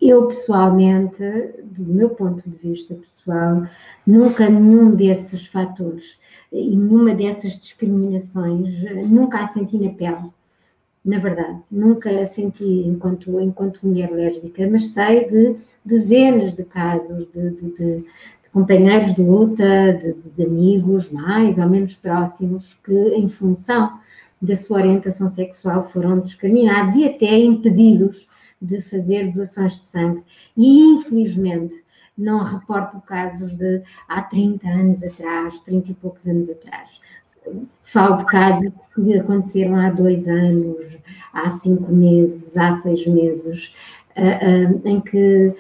Eu, pessoalmente, do meu ponto de vista pessoal, nunca nenhum desses fatores e nenhuma dessas discriminações, nunca a senti na pele na verdade. Nunca a senti enquanto, enquanto mulher lésbica, mas sei de dezenas de casos de, de, de, de companheiros de luta, de, amigos mais ou menos próximos, que em função da sua orientação sexual foram discriminados e até impedidos de fazer doações de sangue. E infelizmente não reporto casos de há 30 anos atrás, 30 e poucos anos atrás Falo de casos que aconteceram há dois anos, há cinco meses, há seis meses, em que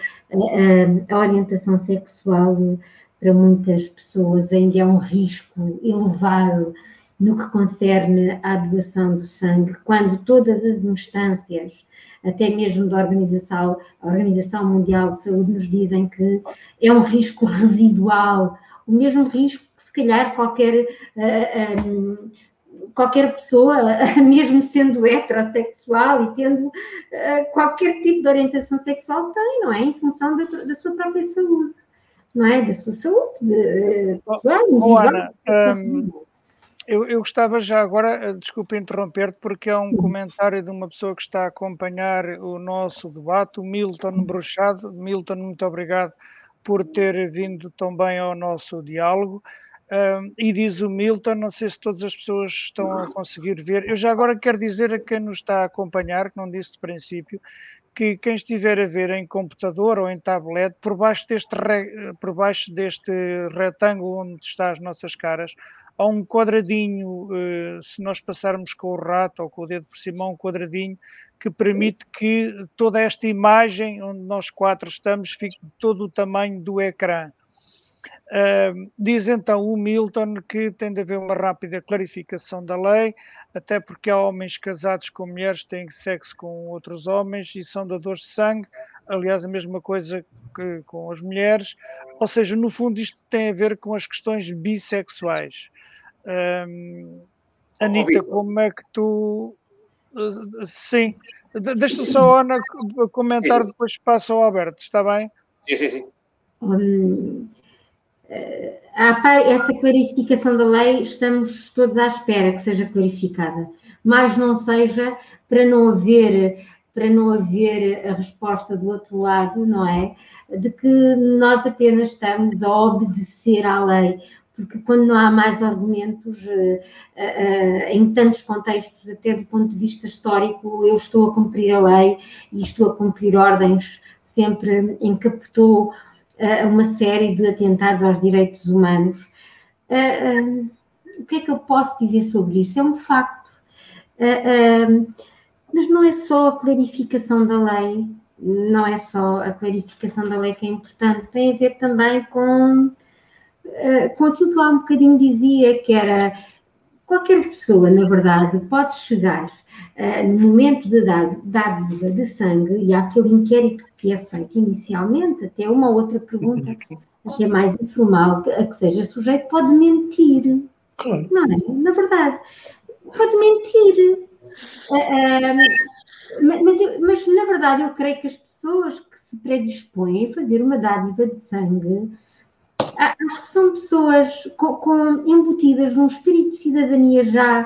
a orientação sexual para muitas pessoas ainda é um risco elevado no que concerne à doação de sangue, quando todas as instâncias, até mesmo da Organização, Organização Mundial de Saúde, nos dizem que é um risco residual, o mesmo risco se calhar qualquer, uh, um, qualquer pessoa, mesmo sendo heterossexual e tendo uh, qualquer tipo de orientação sexual, tem, não é? Em função da, da sua própria saúde, não é? Da sua saúde. De, pessoal, oh, Ana, um, eu, eu gostava já agora, desculpe interromper, porque há um comentário de uma pessoa que está a acompanhar o nosso debate, o Milton Bruxado. Milton, muito obrigado por ter vindo também ao nosso diálogo. Uh, e diz o Milton, não sei se todas as pessoas estão a conseguir ver. Eu já agora quero dizer a quem nos está a acompanhar, que não disse de princípio, que quem estiver a ver em computador ou em tablet, por baixo deste, por baixo deste retângulo onde está as nossas caras, há um quadradinho, uh, se nós passarmos com o rato ou com o dedo por cima, há um quadradinho que permite que toda esta imagem onde nós quatro estamos fique todo o tamanho do ecrã. Diz então o Milton que tem de haver uma rápida clarificação da lei, até porque há homens casados com mulheres que têm sexo com outros homens e são dadores de sangue, aliás, a mesma coisa que com as mulheres, ou seja, no fundo, isto tem a ver com as questões bissexuais. Uh, Anitta, como é que tu. Uh, sim, deixa só a Ana comentar, depois passa ao Alberto, está bem? Sim, sim, sim. Hum, essa clarificação da lei estamos todos à espera que seja clarificada, mas não seja para não haver para não haver a resposta do outro lado, não é? De que nós apenas estamos a obedecer à lei, porque quando não há mais argumentos, eh, eh, em tantos contextos, até do ponto de vista histórico, eu estou a cumprir a lei e estou a cumprir ordens, sempre encapotou uma série de atentados aos direitos humanos. o que é que eu posso dizer sobre isso? É um facto. mas não é só a clarificação da lei, não é só a clarificação da lei que é importante, tem a ver também com, com aquilo que eu há um bocadinho dizia, que era qualquer pessoa, na verdade, pode chegar uh, no momento de dádiva de sangue e aquele inquérito que é feito inicialmente, até uma outra pergunta, até mais informal, a que seja sujeito, pode mentir. Claro. Não é? Na verdade, pode mentir. Uh, uh, mas, mas, na verdade, eu creio que as pessoas que se predispõem a fazer uma dádiva de sangue acho que são pessoas com, com embutidas num espírito de cidadania já,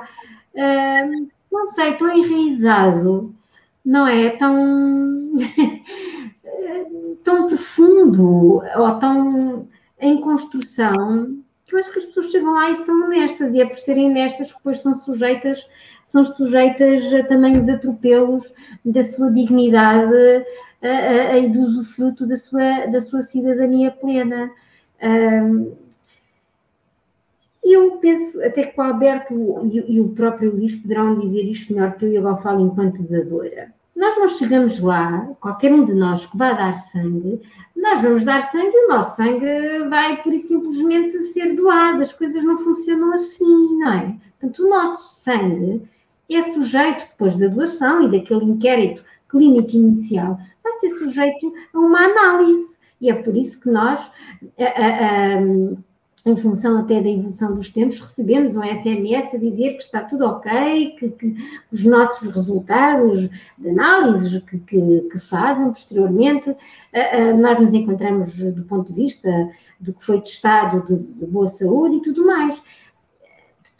uh, não sei, tão enraizado, não é? Tão, tão profundo ou tão em construção que eu acho que as pessoas chegam lá e são honestas, e é por serem honestas que depois são sujeitas, são sujeitas a tamanhos atropelos da sua dignidade e do usufruto da sua, da sua cidadania plena. Um, eu penso até que o Alberto e, e, o próprio Luís poderão dizer isto melhor que eu e agora falo enquanto dadora. Nós não chegamos lá, qualquer um de nós que vai dar sangue, nós vamos dar sangue e o nosso sangue vai por e simplesmente ser doado. As coisas não funcionam assim, não é? Portanto, o nosso sangue é sujeito, depois da doação e daquele inquérito clínico inicial, vai ser sujeito a uma análise. E é por isso que nós, em função até da evolução dos tempos, recebemos um SMS a dizer que está tudo ok, que, que os nossos resultados de análise que, que, que fazem posteriormente, nós nos encontramos do ponto de vista do que foi testado de, de boa saúde e tudo mais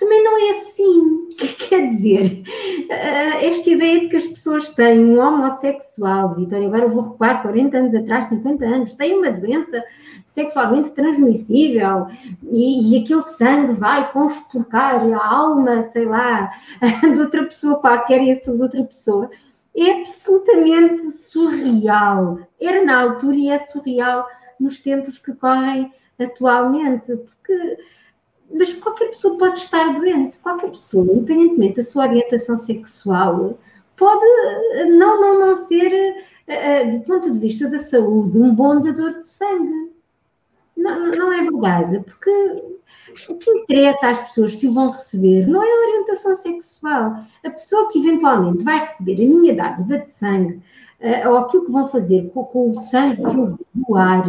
também não é assim. Quer dizer, eh, esta ideia de que as pessoas têm um homossexual, Vitória, agora eu vou recuar 40 anos atrás, 50 anos, tem uma doença sexualmente transmissível e, e aquele sangue vai conspurcar a alma, sei lá, de outra pessoa qualquer e a de outra pessoa, é absolutamente surreal. Era na altura e é surreal nos tempos que correm atualmente, porque mas qualquer pessoa pode estar doente, qualquer pessoa, independentemente da sua orientação sexual, pode não, não, não ser, uh, do ponto de vista da saúde, um bom dador de sangue. Não, não é verdade, porque o que interessa às pessoas que o vão receber não é a orientação sexual. A pessoa que eventualmente vai receber a minha dádiva de sangue, ou aquilo que vão fazer com, com o sangue vou doar,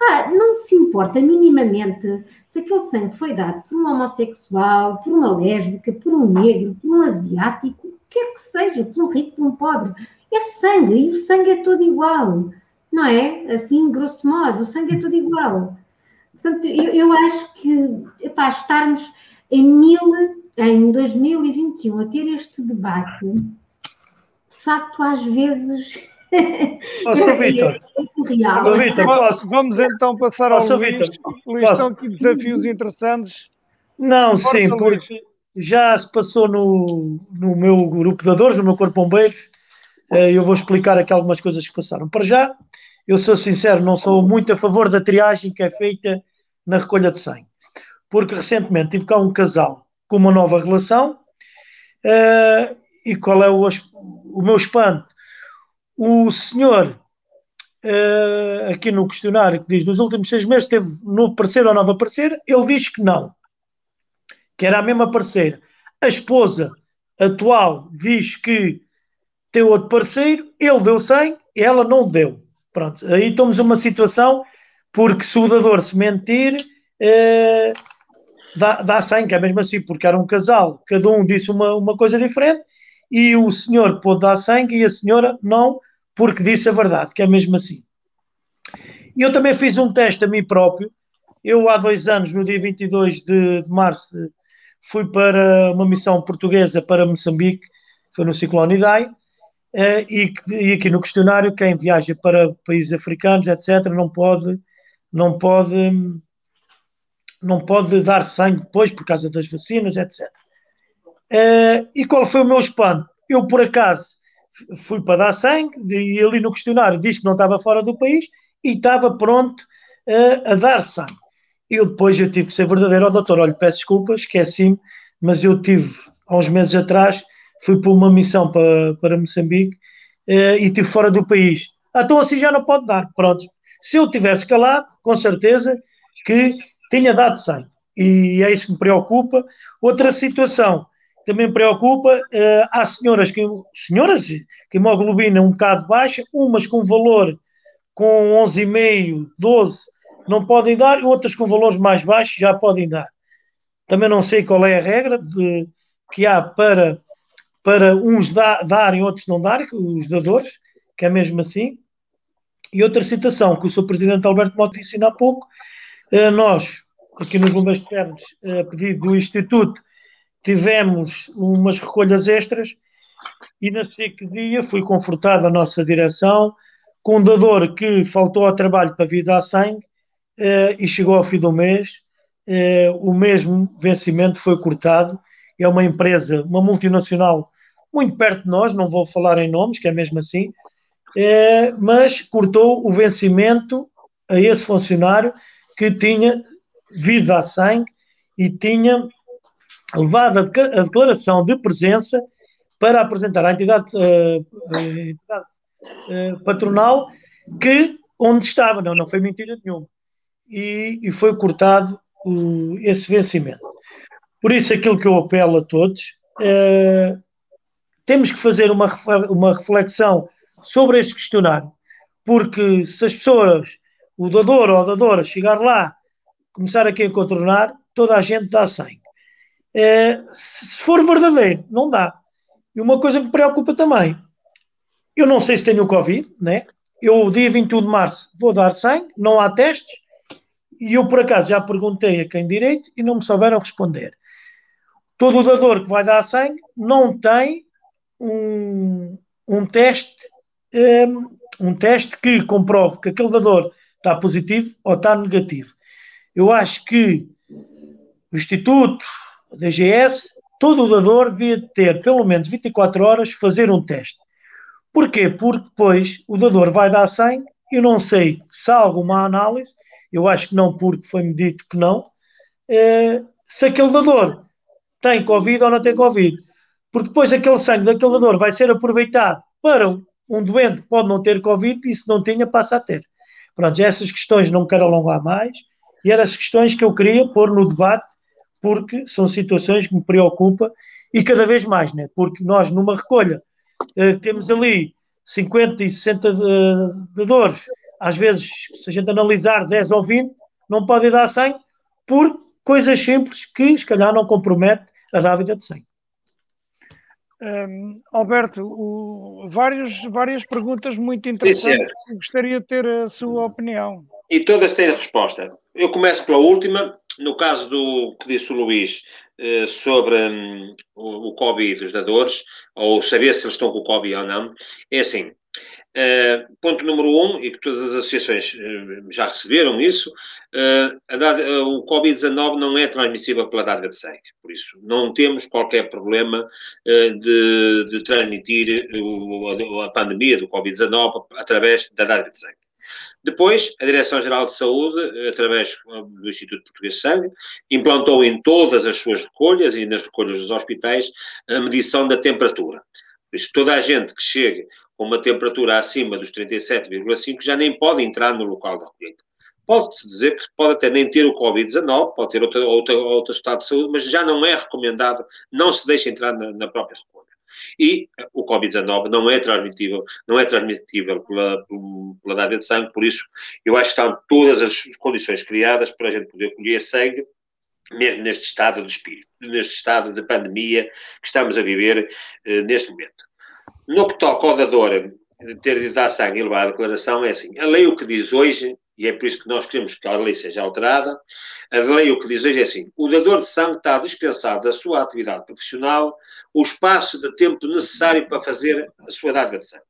ah, não se importa minimamente se aquele sangue foi dado por um homossexual, por uma lésbica, por um negro, por um asiático, quer que seja, por um rico, por um pobre. É sangue e o sangue é todo igual, não é? Assim, grosso modo, o sangue é todo igual. Portanto, eu, eu acho que epá, estarmos em, mil, em 2021 a ter este debate, de facto, às vezes Oh, Sr. Vitor. Vamos então passar ao oh, Luís. Luís, estão aqui desafios interessantes. Não, Força sim, porque já se passou no, no meu grupo de dores, no meu corpo bombeiros. Eh, eu vou explicar aqui algumas coisas que passaram. Para já, eu sou sincero, não sou muito a favor da triagem que é feita na recolha de sangue. Porque recentemente tive cá um casal com uma nova relação uh, e qual é o, o meu espanto? O senhor, uh, aqui no questionário, que diz nos últimos seis meses teve no parceiro ou nova parceira, ele diz que não, que era a mesma parceira. A esposa atual diz que tem outro parceiro, ele deu 100, ela não deu. Pronto, aí estamos numa situação, porque se o dador se mentir, uh, dá, dá 100, que é mesmo assim, porque era um casal, cada um disse uma, uma coisa diferente, e o senhor pôde dar sangue e a senhora não, porque disse a verdade, que é mesmo assim. E eu também fiz um teste a mim próprio. Eu, há dois anos, no dia 22 de, de março, fui para uma missão portuguesa para Moçambique, foi no ciclone Idai, eh, e, e aqui no questionário, quem viaja para países africanos, etc., não pode, não pode, não pode dar sangue depois por causa das vacinas, etc. Eh, e qual foi o meu espanto? Eu, por acaso, fui para dar sangue e ali no questionário disse que não estava fora do país e estava pronto uh, a dar sangue. Eu depois eu tive que ser verdadeiro ao doutor, olha, peço desculpas, esqueci-me, é mas eu tive, há uns meses atrás, fui para uma missão para, para Moçambique uh, e estive fora do país. Ah, então assim já não pode dar, pronto. Se eu tivesse calado, com certeza que tinha dado sangue. E é isso que me preocupa. Outra situação, também preocupa. Uh, há senhoras que, senhoras que hemoglobina um bocado baixa, umas com valor com 11,5, 12 não podem dar, e outras com valores mais baixos já podem dar. Também não sei qual é a regra de, que há para, para uns da, darem, outros não darem, os dadores, que é mesmo assim. E outra citação que o Sr. Presidente Alberto Mota disse há pouco, uh, nós, aqui nos Bombeiros Externos, uh, a pedido do Instituto, tivemos umas recolhas extras e na SIC dia fui confortado a nossa direção com um dador que faltou ao trabalho para vir dar sangue eh, e chegou ao fim do mês. Eh, o mesmo vencimento foi cortado. É uma empresa, uma multinacional muito perto de nós, não vou falar em nomes, que é mesmo assim, eh, mas cortou o vencimento a esse funcionário que tinha vindo a sangue e tinha levado a declaração de presença para apresentar à entidade, uh, entidade uh, patronal que onde estava, não, não foi mentira nenhuma. E, e foi cortado uh, esse vencimento. Por isso, aquilo que eu apelo a todos, temos que fazer uma, uma reflexão sobre este questionário, porque se as pessoas, o dador ou a dadora, chegar lá começar aqui a contornar, toda a gente dá sangue. É, se for verdadeiro, não dá. E uma coisa que me preocupa também, eu não sei se tenho Covid, né? Eu, dia 21 de março, vou dar sangue, não há testes, e eu, por acaso, já perguntei a quem direito e não me souberam responder. Todo o dador que vai dar sangue não tem um, um teste um, um teste que comprove que aquele dador está positivo ou está negativo. Eu acho que o Instituto, a DGS, todo o dador devia ter pelo menos 24 horas fazer um teste. Porquê? Porque depois o dador vai dar sangue, eu não sei se há alguma análise, eu acho que não, porque foi-me dito que não, eh, se aquele dador tem Covid ou não tem Covid. Porque depois aquele sangue daquele dador vai ser aproveitado para um doente que pode não ter Covid e se não tinha passa a ter. Pronto, essas questões não quero alongar mais e eram as questões que eu queria pôr no debate porque são situações que me preocupam e cada vez mais, né? porque nós numa recolha eh, temos ali 50 e 60 dadores, às vezes, se a gente analisar 10 ou 20, não pode dar 100 por coisas simples que, se calhar, não compromete a dávida de 100. Um, Alberto, o, vários, várias perguntas muito interessantes. Sim, Gostaria de ter a sua opinião. E todas têm resposta. Eu começo pela última. No caso do que disse o Luís eh, sobre um, o, o Covid dos dadores, ou saber se eles estão com o Covid ou não, é assim. Uh, ponto número um, e que todas as associações uh, já receberam isso, uh, o Covid-19 não é transmissível pela dádiva de sangue. Por isso, não temos qualquer problema de, de, transmitir o, a pandemia do Covid-19 através da dádiva de sangue. Depois, a Direção-Geral de Saúde, através do Instituto Português de Sangue, implantou em todas as suas recolhas e nas recolhas dos hospitais a medição da temperatura. Toda a gente que chegue com uma temperatura acima dos 37,5 já nem pode entrar no local da colheita. Pode-se dizer que pode até nem ter o Covid-19, pode ter outra, outra, outro estado de saúde, mas já não é recomendado, não se deixa entrar na, na própria recolha. E o Covid-19 não é transmitível, não é transmitível pela, pela dádiva de sangue, por isso eu acho que estão todas as condições criadas para a gente poder colher sangue, mesmo neste estado de espírito, neste estado de pandemia que estamos a viver eh, neste momento. No que toca ao dador ter de dar sangue e levar a declaração, é assim: a lei o que diz hoje, e é por isso que nós queremos que a lei seja alterada, a lei o que diz hoje é assim: o dador de sangue está dispensado da sua atividade profissional o espaço de tempo necessário para fazer a sua dádiva de sangue.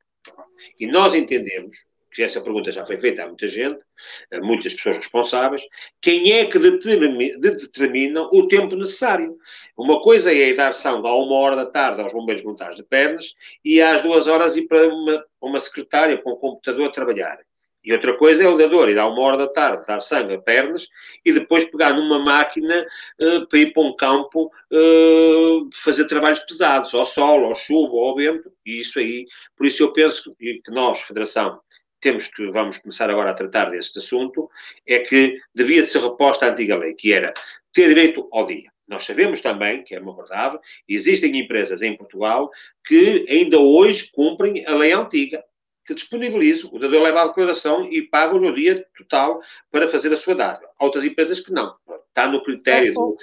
E nós entendemos que essa pergunta já foi feita a muita gente, a muitas pessoas responsáveis, quem é que determina, determina o tempo necessário? Uma coisa é dar sangue a uma hora da tarde aos bombeiros montados de pernas e às duas horas ir para uma, uma secretária com um computador a trabalhar. E outra coisa é o dador, ir à uma hora da tarde, dar sangue a pernas e depois pegar numa máquina uh, para ir para um campo uh, fazer trabalhos pesados, ao sol, ao chuva, ao vento, e isso aí. Por isso eu penso que nós, Federação, temos que, vamos começar agora a tratar deste assunto, é que devia de ser reposta a antiga lei, que era ter direito ao dia. Nós sabemos também, que é uma verdade, existem empresas em Portugal que ainda hoje cumprem a lei antiga, que disponibilizam, o dador leva a declaração e paga no dia total para fazer a sua data. Há outras empresas que não. Está no critério do...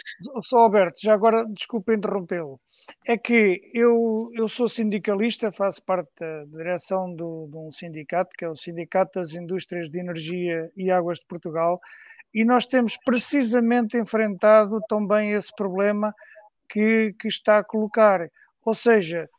Só Alberto, já agora, desculpe interrompê-lo é que eu, eu sou sindicalista, faço parte da direção do, de um sindicato, que é o Sindicato das Indústrias de Energia e Águas de Portugal, e nós temos precisamente enfrentado também esse problema que, que está a colocar. Ou seja,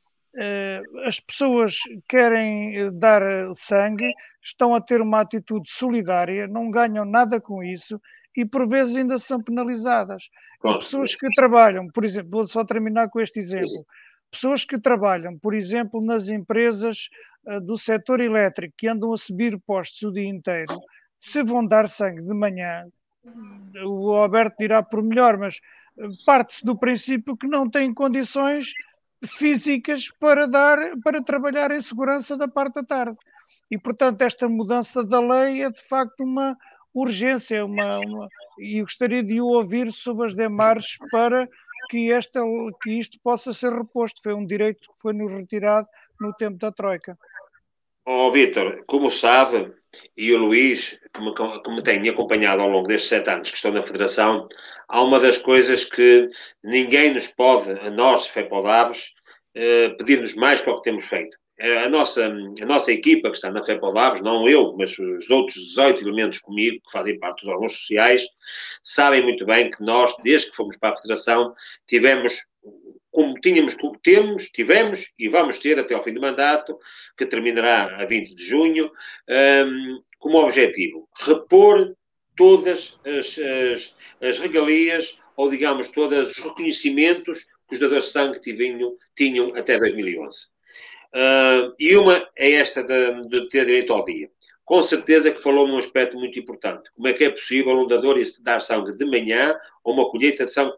as pessoas querem eh, dar sangue, estão a ter uma atitude solidária, não ganham nada com isso e por vezes ainda são penalizadas. Claro. Pessoas que trabalham, por exemplo, vou só terminar com este exemplo. Pessoas que trabalham, por exemplo, nas empresas do setor elétrico, que andam a subir postos o dia inteiro, se vão dar sangue de manhã, o Alberto dirá por melhor, mas eh, parte-se do princípio que não têm condições físicas para dar para trabalhar em segurança da parte da tarde. E portanto esta mudança da lei é de facto uma urgência, uma, uma, e gostaria de o ouvir sobre as demarches para que, esta, que isto possa ser reposto. Foi um direito que foi nos retirado no tempo da Troika. Oh, Vítor, como sabe, e o Luís, que me, que me têm acompanhado ao longo destes sete anos que estou na Federação, há uma das coisas que ninguém nos pode, a nós, FEPODABs, eh, pedir-nos mais para o que temos feito. Eh, a nossa, a nossa equipa que está na FEPODABs, não eu, mas os outros 18 elementos comigo, que fazem parte dos órgãos sociais, sabem muito bem que nós, desde que fomos para a Federação, tivemos como tínhamos, temos, tivemos e vamos ter até ao fim do mandato, que terminará a 20 de junho, um, como objetivo repor todas as, as, as, regalias, ou digamos, todos os reconhecimentos que os dadores de sangue tinham, tinham até 2011. Uh, e uma é esta de, de ter direito ao dia com certeza que falou num aspecto muito importante. Como é que é possível um dador dar sangue de manhã ou uma colheita de sangue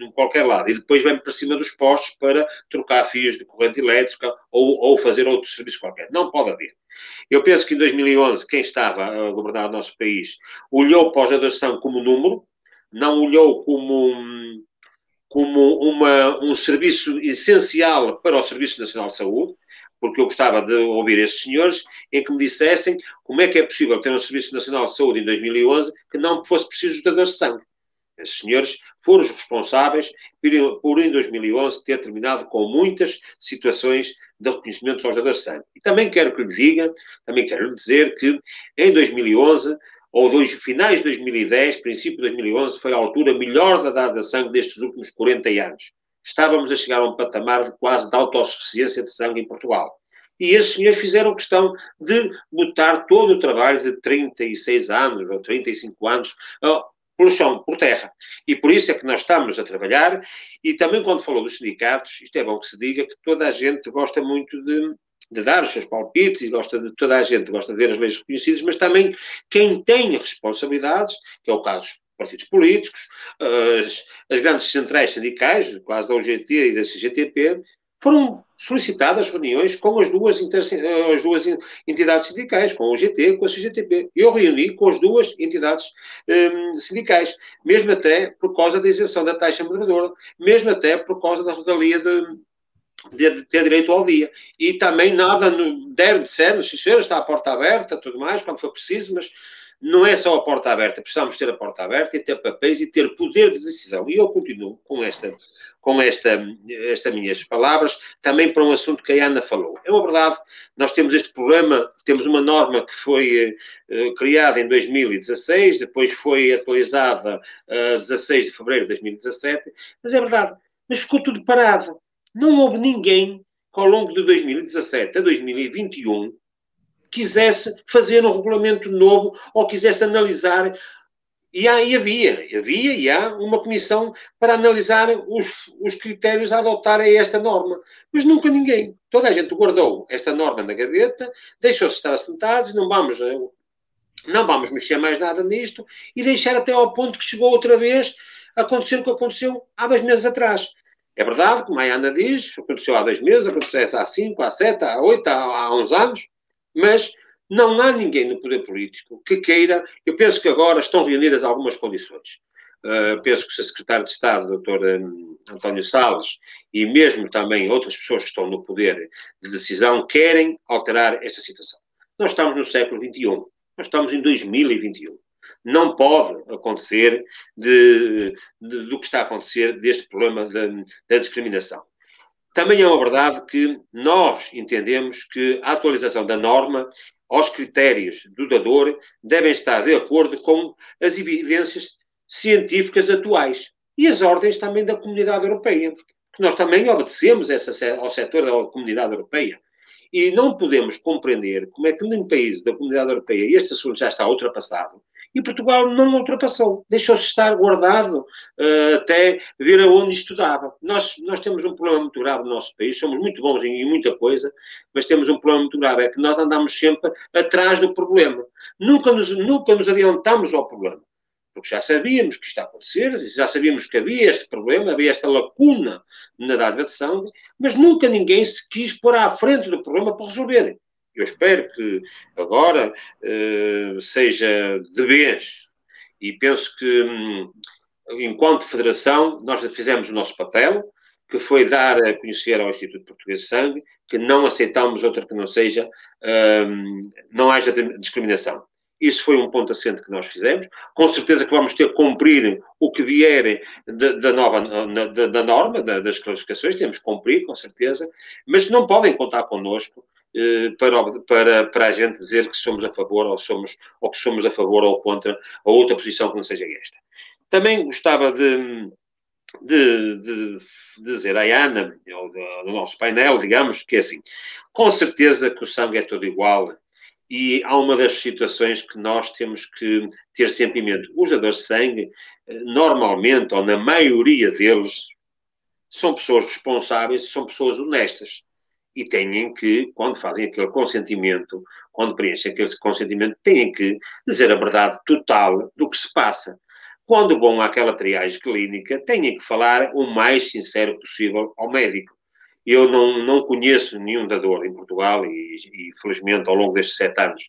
em qualquer lado e depois vem para cima dos postos para trocar fios de corrente elétrica ou, ou fazer outro serviço qualquer. Não pode haver. Eu penso que em 2011, quem estava a governar o nosso país olhou para os dadores de sangue como número, não olhou como, como uma, um serviço essencial para o Serviço Nacional de Saúde, porque eu gostava de ouvir esses senhores em que me dissessem como é que é possível ter um Serviço Nacional de Saúde em 2011 que não fosse preciso os dadores de sangue. Esses senhores foram os responsáveis por, por, em 2011, ter terminado com muitas situações de reconhecimento aos dadores de sangue. E também quero que lhe diga, também quero lhe dizer que em 2011, ou dois, finais de 2010, princípio de 2011, foi a altura melhor da dada de sangue destes últimos 40 anos estávamos a chegar a um patamar de quase de autossuficiência de sangue em Portugal. E esses senhores fizeram questão de botar todo o trabalho de 36 anos ou 35 anos pelo chão, por terra. E por isso é que nós estamos a trabalhar. E também, quando falou dos sindicatos, isto é bom que se diga que toda a gente gosta muito de, de dar os seus palpites e gosta de toda a gente gosta de ver as leis reconhecidas, mas também quem tem responsabilidades, que é o caso partidos políticos, as, as grandes centrais sindicais, quase da UGT e da CGTP, foram solicitadas reuniões com as duas, as duas entidades sindicais, com a UGT e com a CGTP. Eu reuni com as duas entidades um, sindicais, mesmo até por causa da isenção da taxa moderadora, mesmo até por causa da regalia de, de, ter direito ao dia. E também nada no, der, disseram, se está a porta aberta, tudo mais, quando for preciso, mas não é só a porta aberta, precisamos ter a porta aberta e ter papéis e ter poder de decisão. E eu continuo com esta, com esta, estas minhas palavras, também para um assunto que a Ana falou. É uma verdade, nós temos este problema, temos uma norma que foi uh, criada em 2016, depois foi atualizada a uh, 16 de fevereiro de 2017, mas é verdade, mas ficou tudo parado. Não houve ninguém que ao longo de 2017 a 2021 quisesse fazer um regulamento novo ou quisesse analisar. E, e havia, havia e há uma comissão para analisar os, os critérios a adotar a esta norma. Mas nunca ninguém. Toda a gente guardou esta norma na gaveta, deixou-se estar sentados, não vamos, eh, não vamos mexer mais nada nisto e deixar até ao ponto que chegou outra vez a acontecer o que aconteceu há dois meses atrás. É verdade, como a Ana diz, aconteceu há dois meses, aconteceu há cinco, há sete, há oito, há, há uns anos, mas não há ninguém no poder político que queira. Eu penso que agora estão reunidas algumas condições. Uh, penso que o secretário de Estado, Dr. Um, António Salles, e mesmo também outras pessoas que estão no poder de decisão, querem alterar esta situação. Nós estamos no século XXI, nós estamos em 2021. Não pode acontecer de, de, do que está a acontecer deste problema da discriminação. Também é uma verdade que nós entendemos que a atualização da norma aos critérios do dador devem estar de acordo com as evidências científicas atuais e as ordens também da comunidade europeia, que nós também obedecemos essa, ao setor da comunidade europeia. E não podemos compreender como é que num país da comunidade europeia este assunto já está ultrapassado e Portugal não ultrapassou. Deixou-se estar guardado uh, até ver aonde estudava. Nós, nós temos um problema muito grave no nosso país, somos muito bons em, muita coisa, mas temos um problema muito grave, é que nós andamos sempre atrás do problema. Nunca nos, nunca nos adiantamos ao problema. Porque já sabíamos que isto ia acontecer, já sabíamos que havia este problema, havia esta lacuna na dádiva de sangue, mas nunca ninguém se quis pôr à frente do problema para resolver. Eu espero que agora uh, seja de vez e penso que, um, enquanto Federação, nós fizemos o nosso papel, que foi dar a conhecer ao Instituto Português de Sangue que não aceitamos outra que não seja, hum, não haja discriminação. Isso foi um ponto assente que nós fizemos. Com certeza que vamos ter que cumprir o que vier da, nova, da, norma, da, das classificações, temos que cumprir, com certeza, mas não podem contar connosco para, para, para a gente dizer que somos a favor ou, somos, ou que somos a favor ou contra a outra posição que não seja esta. Também gostava de, de, de, de dizer à Ana, ou do nosso painel, digamos, que é assim, com certeza que o sangue é todo igual, e há uma das situações que nós temos que ter sempre em mente. Os dadores de sangue, eh, normalmente, ou na maioria deles, são pessoas responsáveis, são pessoas honestas. E têm que, quando fazem aquele consentimento, quando preenchem aquele consentimento, têm que dizer a verdade total do que se passa. Quando vão àquela triagem clínica, têm que falar o mais sincero possível ao médico. Eu não, não conheço nenhum dador em Portugal e, e, felizmente, ao longo destes sete anos,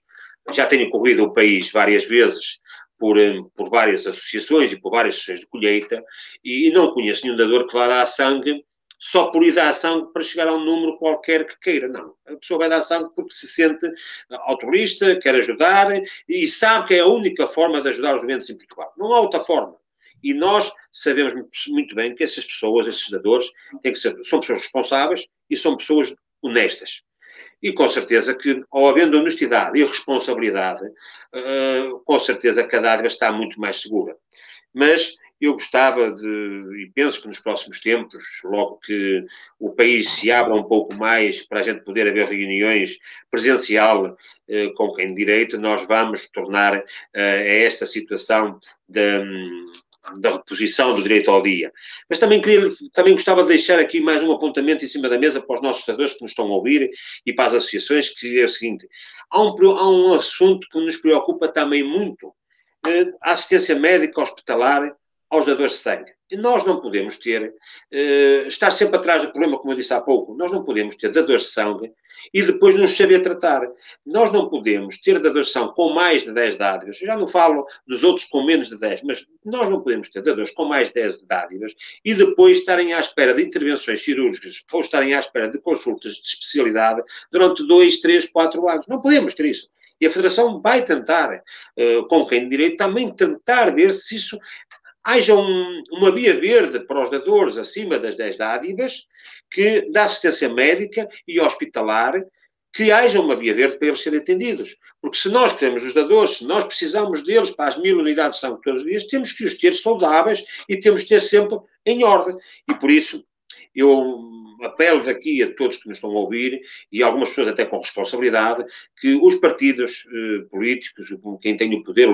já tenho corrido o país várias vezes por, eh, por várias associações e por várias sessões de colheita e, e não conheço nenhum dador que vá dar sangue só por ir dar sangue para chegar a um número qualquer que queira. Não. A pessoa vai dar sangue porque se sente autorista, quer ajudar e sabe que é a única forma de ajudar os doentes em Portugal. Não há outra forma. E nós sabemos muito bem que essas pessoas, esses dadores, têm que ser, são pessoas responsáveis e são pessoas honestas. E com certeza que, ao havendo honestidade e responsabilidade, uh, com certeza que a dádiva está muito mais segura. Mas eu gostava de, e penso que nos próximos tempos, logo que o país se abra um pouco mais para a gente poder haver reuniões presencial eh, com quem direito, nós vamos tornar eh, esta situação de, da reposição do direito ao dia. Mas também, queria, também gostava de deixar aqui mais um apontamento em cima da mesa para os nossos estudadores que nos estão a ouvir e para as associações, que é o seguinte, há um, há um assunto que nos preocupa também muito, eh, a assistência médica hospitalar aos dadores de sangue. E nós não podemos ter, eh, estar sempre atrás do problema, como eu disse há pouco, nós não podemos ter dadores de sangue e depois nos saber tratar. Nós não podemos ter dadores de sangue com mais de 10 dádivas, eu já não falo dos outros com menos de 10, mas nós não podemos ter dadores com mais de 10 dádivas e depois estarem à espera de intervenções cirúrgicas ou estarem à espera de consultas de especialidade durante 2, 3, 4 anos. Não podemos ter isso. E a Federação vai tentar, uh, com quem de direito, também tentar ver se isso haja um, uma via verde para os dadores acima das 10 dádivas, que da assistência médica e hospitalar, que haja uma via verde para eles serem atendidos. Porque se nós queremos os dadores, se nós precisamos deles para as mil unidades de sangue todos os dias, temos que os ter saudáveis e temos que ter sempre em ordem. E por isso, eu apelo aqui a todos que nos estão a ouvir, e algumas pessoas até com responsabilidade, que os partidos eh, políticos, quem tem o poder,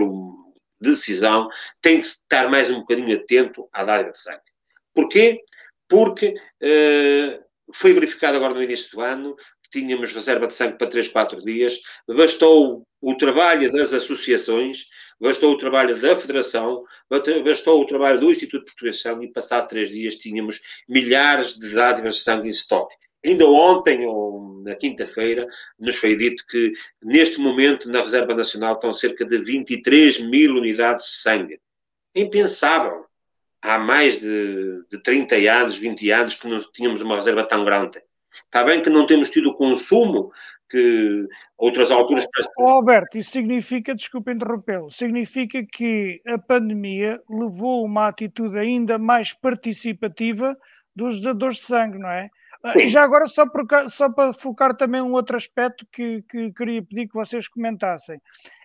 decisão, tem que estar mais um bocadinho atento à dádiva de sangue. Porquê? Porque uh, foi verificado agora no início do ano que tínhamos reserva de sangue para 3, 4 dias, bastou o trabalho das associações, bastou o trabalho da Federação, bastou o trabalho do Instituto Português de Sangue e passado 3 dias tínhamos milhares de dádivas de sangue em estoque. Ainda ontem, ou na quinta-feira, nos foi dito que, neste momento, na Reserva Nacional estão cerca de 23 mil unidades de sangue. Impensável. Há mais de, de 30 anos, 20 anos, que não tínhamos uma reserva tão grande. Está bem que não temos tido o consumo que outras alturas. Oh, Alberto, isso significa, desculpa interrompê-lo, significa que a pandemia levou uma atitude ainda mais participativa dos dadores de sangue, não é? Ah, e já agora, só, por, só para focar também um outro aspecto que, que queria pedir que vocês comentassem,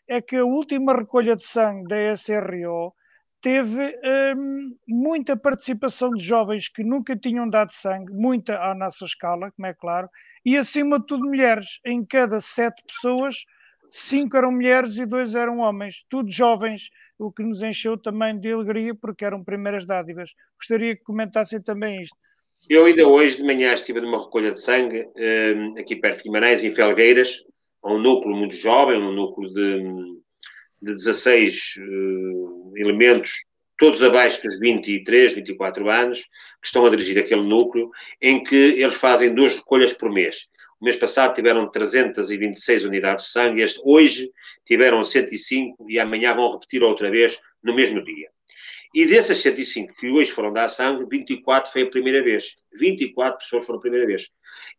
é que a última recolha de sangue da SRO teve hum, muita participação de jovens que nunca tinham dado sangue, muita à nossa escala, como é claro, e acima de tudo mulheres. Em cada sete pessoas, cinco eram mulheres e dois eram homens, tudo jovens, o que nos encheu também de alegria porque eram primeiras dádivas. Gostaria que comentassem também isto. Eu ainda hoje de manhã estive numa recolha de sangue, um, aqui perto de Guimarães, em Felgueiras, um núcleo muito jovem, um núcleo de, de 16 uh, elementos, todos abaixo dos 23, 24 anos, que estão a dirigir aquele núcleo, em que eles fazem duas recolhas por mês. O mês passado tiveram 326 unidades de sangue, este, hoje tiveram 105 e amanhã vão repetir outra vez no mesmo dia. E dessas 105 que hoje foram dar sangue, 24 foi a primeira vez. 24 pessoas foram a primeira vez.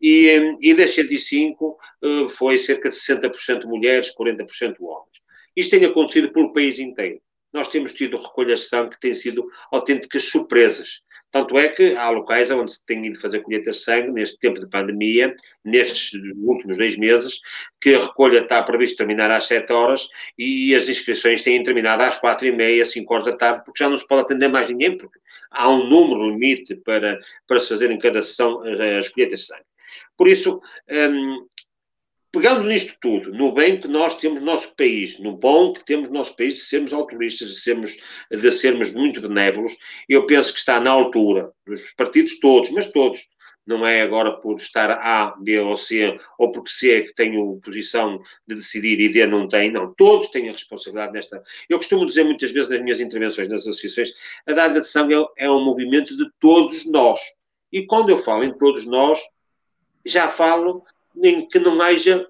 e, e das 105 eh, foi cerca de 60% mulheres, 40% homens. Isto tem acontecido pelo país inteiro. Nós temos tido recolhas de sangue que têm sido autênticas surpresas. Tanto é que há locais onde se tem ido fazer colheitas de sangue neste tempo de pandemia, nestes últimos dois meses, que a recolha está prevista terminar às 7 horas e as inscrições têm terminado às 4 e meia, 5 horas da tarde, porque já não se pode atender mais ninguém, porque há um número limite para, para se fazer em cada sessão as colheitas de sangue. Por isso, hum, pegando nisto tudo, no bem que nós temos no nosso país, no bom que temos no nosso país, de sermos altruístas, de sermos, de sermos muito benévolos, eu penso que está na altura dos partidos todos, mas todos, não é agora por estar A, B ou C, ou porque C é que tem posição de decidir e D não tem, não, todos têm a responsabilidade nesta. Eu costumo dizer muitas vezes nas minhas intervenções nas associações, a dádiva de sangue é, é um movimento de todos nós. E quando eu falo em todos nós, já falo nem que não haja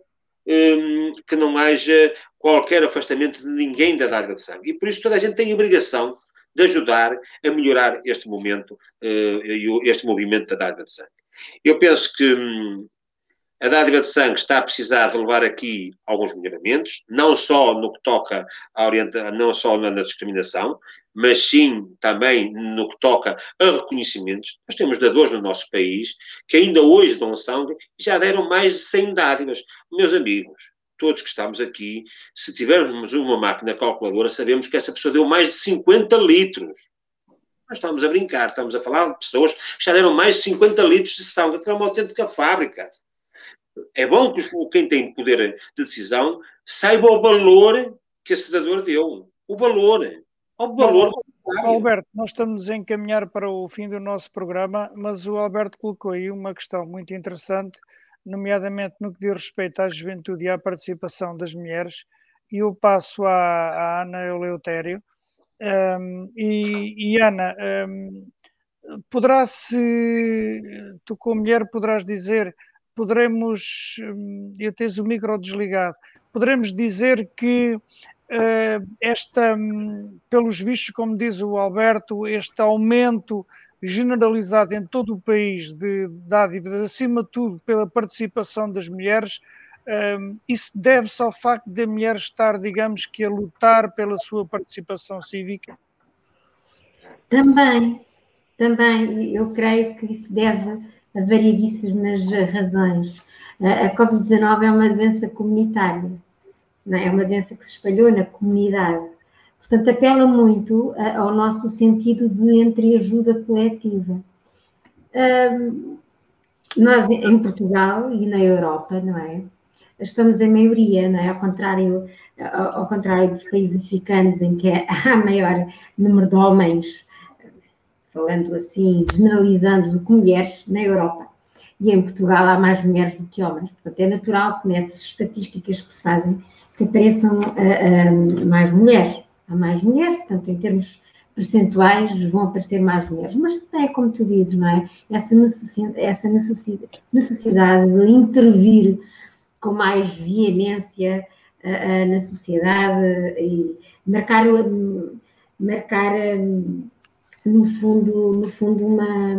um, que não haja qualquer afastamento de ninguém da dádiva de sangue. E por isso toda a gente tem a obrigação de ajudar a melhorar este momento, uh, este movimento da dádiva de sangue. Eu penso que hum, a dádiva de sangue está a precisar de levar aqui alguns melhoramentos, não só no que toca à orienta, não só na discriminação, mas sim também no que toca a reconhecimentos. Nós temos dadores no nosso país que ainda hoje dão sangue e já deram mais de 100 dádivas. Meus amigos, todos que estamos aqui, se tivermos uma máquina calculadora, sabemos que essa pessoa deu mais de 50 litros. Nós estamos a brincar, estamos a falar de pessoas que já deram mais de 50 litros de sangue, que é uma autêntica fábrica. É bom que quem tem poder de decisão saiba o valor que esse dador deu. O valor ao valor. Alberto, nós estamos a encaminhar para o fim do nosso programa, mas o Alberto colocou aí uma questão muito interessante, nomeadamente no que diz respeito à juventude e à participação das mulheres, e eu passo à, à Ana Eleutério. Um, e, e, Ana, um, poderá-se, tu como mulher poderás dizer, poderemos, hum, eu tens o micro desligado, poderemos dizer que esta, hum, pelos vistos, como diz o Alberto, este aumento generalizado em todo o país de dádivas, acima de tudo pela participação das mulheres, hum, isso deve-se ao facto de a mulher estar, digamos que, a lutar pela sua participação cívica? Também, também, eu creio que isso deve a variedíssimas razões. A Covid-19 é uma doença comunitária não é? é uma doença que se espalhou na comunidade. Portanto, apela muito ao nosso sentido de entreajuda coletiva. Nós, em Portugal e na Europa, não é? Estamos em maioria, não é? Ao contrário, ao, contrário dos países africanos, em que há maior número de homens, falando assim, generalizando, do que mulheres, na Europa. E em Portugal há mais mulheres do que homens. Portanto, é natural que nessas estatísticas que se fazem que apareçam mais mulheres. Há mais mulheres, portanto, em termos percentuais vão aparecer mais mulheres, mas é como tu dizes, não é? Essa necessidade, essa necessidade de intervir com mais veemência uh, na sociedade e marcar, marcar no fundo, no fundo uma,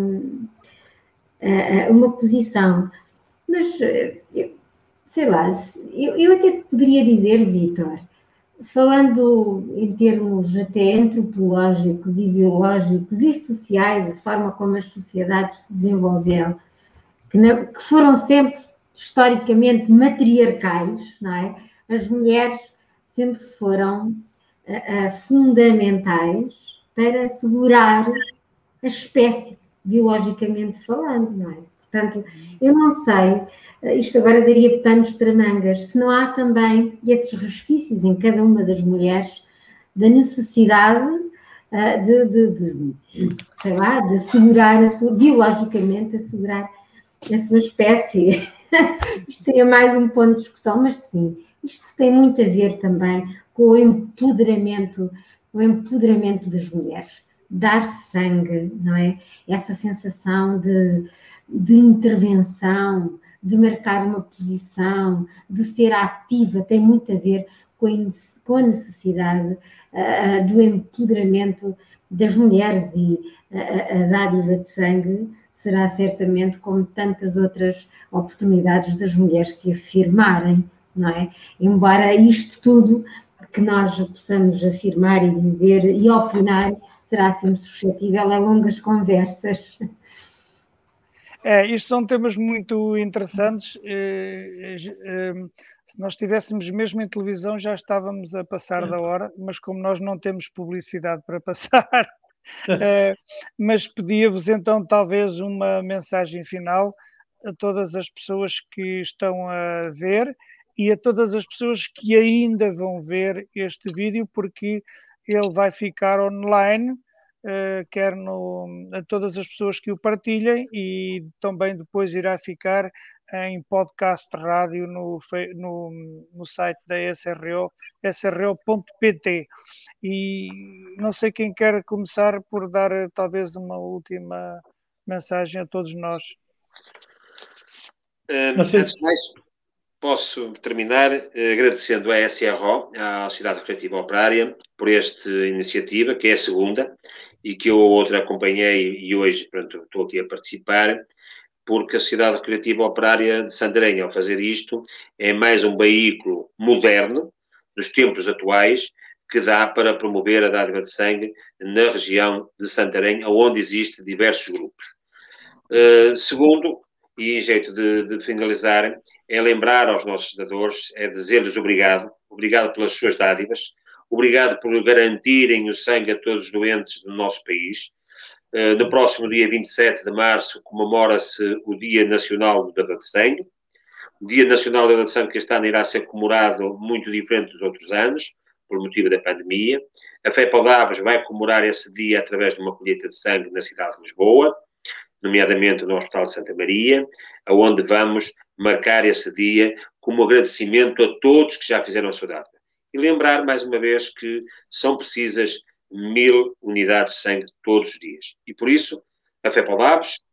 uma posição. Mas sei lá, eu, eu até poderia dizer, Vitor, falando em termos até antropológicos e biológicos e sociais, a forma como as sociedades se desenvolveram, que, na, que foram sempre historicamente matriarcais, não é? As mulheres sempre foram uh, uh, fundamentais para assegurar a espécie, biologicamente falando, não é? Portanto, eu não sei eh, isto agora daria panos para mangas. Se não há também esses resquícios em cada uma das mulheres da necessidade uh, de, de, de, sei lá, de assegurar a sua, biologicamente, assegurar a sua espécie. isto seria mais um ponto de discussão, mas sim, isto tem muito a ver também com o empoderamento, o empoderamento das mulheres. Dar sangue, não é? Essa sensação de, de intervenção, de marcar uma posição, de ser ativa, tem muito a ver com a necessidade uh, do empoderamento das mulheres e a, a dádiva de sangue será certamente como tantas outras oportunidades das mulheres se afirmarem, não é? Embora isto tudo que nós possamos afirmar e dizer e opinar será sempre suscetível a longas conversas. É, isto são temas muito interessantes. Eh, eh, se nós estivéssemos mesmo em televisão, já estávamos a passar da hora, mas como nós não temos publicidade para passar, eh, mas pedia-vos então talvez uma mensagem final a todas as pessoas que estão a ver e a todas as pessoas que ainda vão ver este vídeo, porque ele vai ficar online, quer no, a todas as pessoas que o partilhem e também depois irá ficar em podcast rádio no, no, no site da SRO, sro.pt. E não sei quem quer começar por dar talvez uma última mensagem a todos nós. Um, antes de mais, posso terminar eh, agradecendo à SRO, à Sociedade Recreativa Operária, por esta iniciativa, que é a segunda, e que eu outra acompanhei e hoje pronto, estou aqui a participar, porque a Sociedade Recreativa Operária de Santarém, ao fazer isto, é mais um veículo moderno, dos tempos atuais, que dá para promover a dádiva de sangue na região de Santarém, onde existe diversos grupos. Uh, segundo, e em jeito de, de, finalizar, é lembrar aos nossos dadores, é dizer-lhes obrigado, obrigado pelas suas dádivas, obrigado por garantirem o sangue a todos os doentes do nosso país, eh, no próximo dia 27 de março comemora-se o Dia Nacional do Dador de Sangue. O Dia Nacional do Dador de Sangue que este ano irá ser comemorado muito diferente dos outros anos, por motivo da pandemia. A Fé Paudáveis vai comemorar esse dia através de uma colheita de sangue na cidade de Lisboa, nomeadamente no Hospital de Santa Maria, aonde vamos marcar esse dia como agradecimento a todos que já fizeram a sua data. E lembrar, mais uma vez, que são precisas mil unidades de sangue todos os dias. E por isso, a FEPOLABS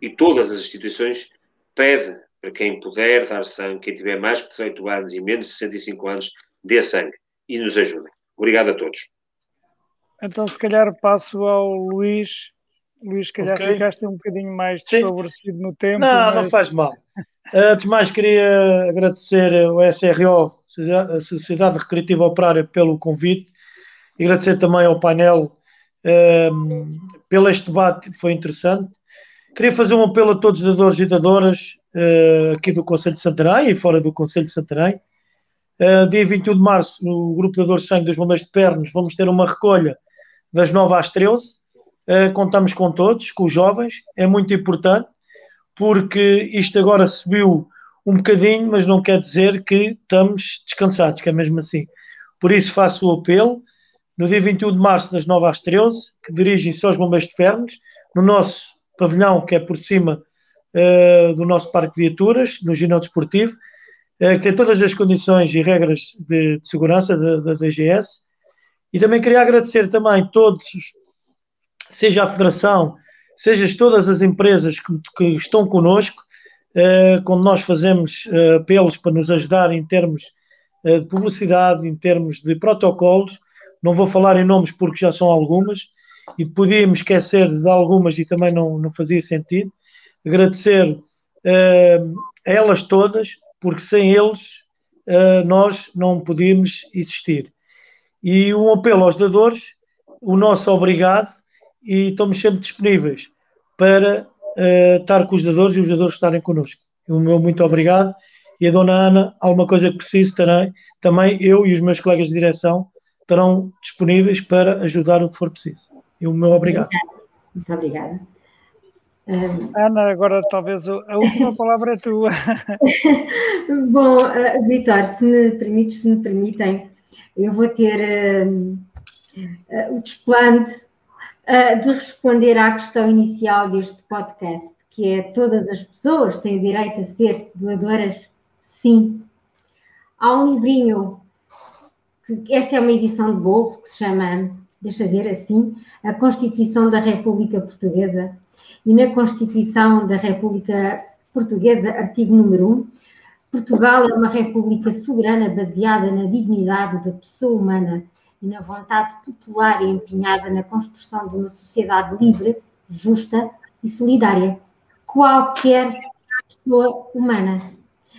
e todas as instituições pedem para quem puder dar sangue, quem tiver mais de 18 anos e menos de 65 anos, dê sangue e nos ajudem. Obrigado a todos. Então, se calhar passo ao Luís. Luís, se calhar okay. ficaste um bocadinho mais desfavorecido no tempo. Não, mas... não faz mal. Antes de mais, queria agradecer ao SRO, a Sociedade Recreativa Operária, pelo convite e agradecer também ao painel um, ehm, pelo este debate, foi interessante. Queria fazer um apelo a todos os dadores e dadoras uh, aqui do Conselho de Santarém e fora do Conselho de Santarém. Uh, dia 21 de março, no Grupo Dadores de Sangue dos Bombeiros de Pernos, vamos ter uma recolha das 9 às 13. Uh, contamos com todos, com os jovens, é muito importante, porque isto agora subiu um bocadinho, mas não quer dizer que estamos descansados, que é mesmo assim. Por isso faço o apelo no dia 21 de março, das 9 às 13, que dirigem-se aos Bombeiros de Pernos, no nosso pavilhão, que é por cima uh, do nosso Parque de Viaturas, no ginásio desportivo, uh, que tem todas as condições e regras de, de segurança da, DGS. E também queria agradecer também todos, seja a Federação, seja todas as empresas que, que estão connosco, quando nós fazemos uh, apelos para nos ajudar em termos uh, de publicidade, em termos de protocolos, não vou falar em nomes porque já são algumas e podíamos esquecer de algumas e também não, não fazia sentido. Agradecer uh, a elas todas, porque sem eles uh, nós não podíamos existir. E um apelo aos dadores, o nosso obrigado, e estamos sempre disponíveis para uh, estar com os dadores e os dadores estarem connosco. O meu muito obrigado. E a dona Ana, alguma coisa que precise, terei, também eu e os meus colegas de direção estarão disponíveis para ajudar o que for preciso. E o meu obrigado. Muito obrigada. Ana, agora talvez a última palavra é tua. Bom, uh, Vitor, se me permites, se me permitem, eu vou ter uh, uh, o desplante de responder à questão inicial deste podcast, que é todas as pessoas têm direito a ser doadoras? Sim. Há um livrinho esta é uma edição de bolso que se chama, deixa ver assim, a Constituição da República Portuguesa. E na Constituição da República Portuguesa, artigo número 1, Portugal é uma república soberana baseada na dignidade da pessoa humana na vontade popular e empenhada na construção de uma sociedade livre, justa, e solidária, qualquer pessoa humana.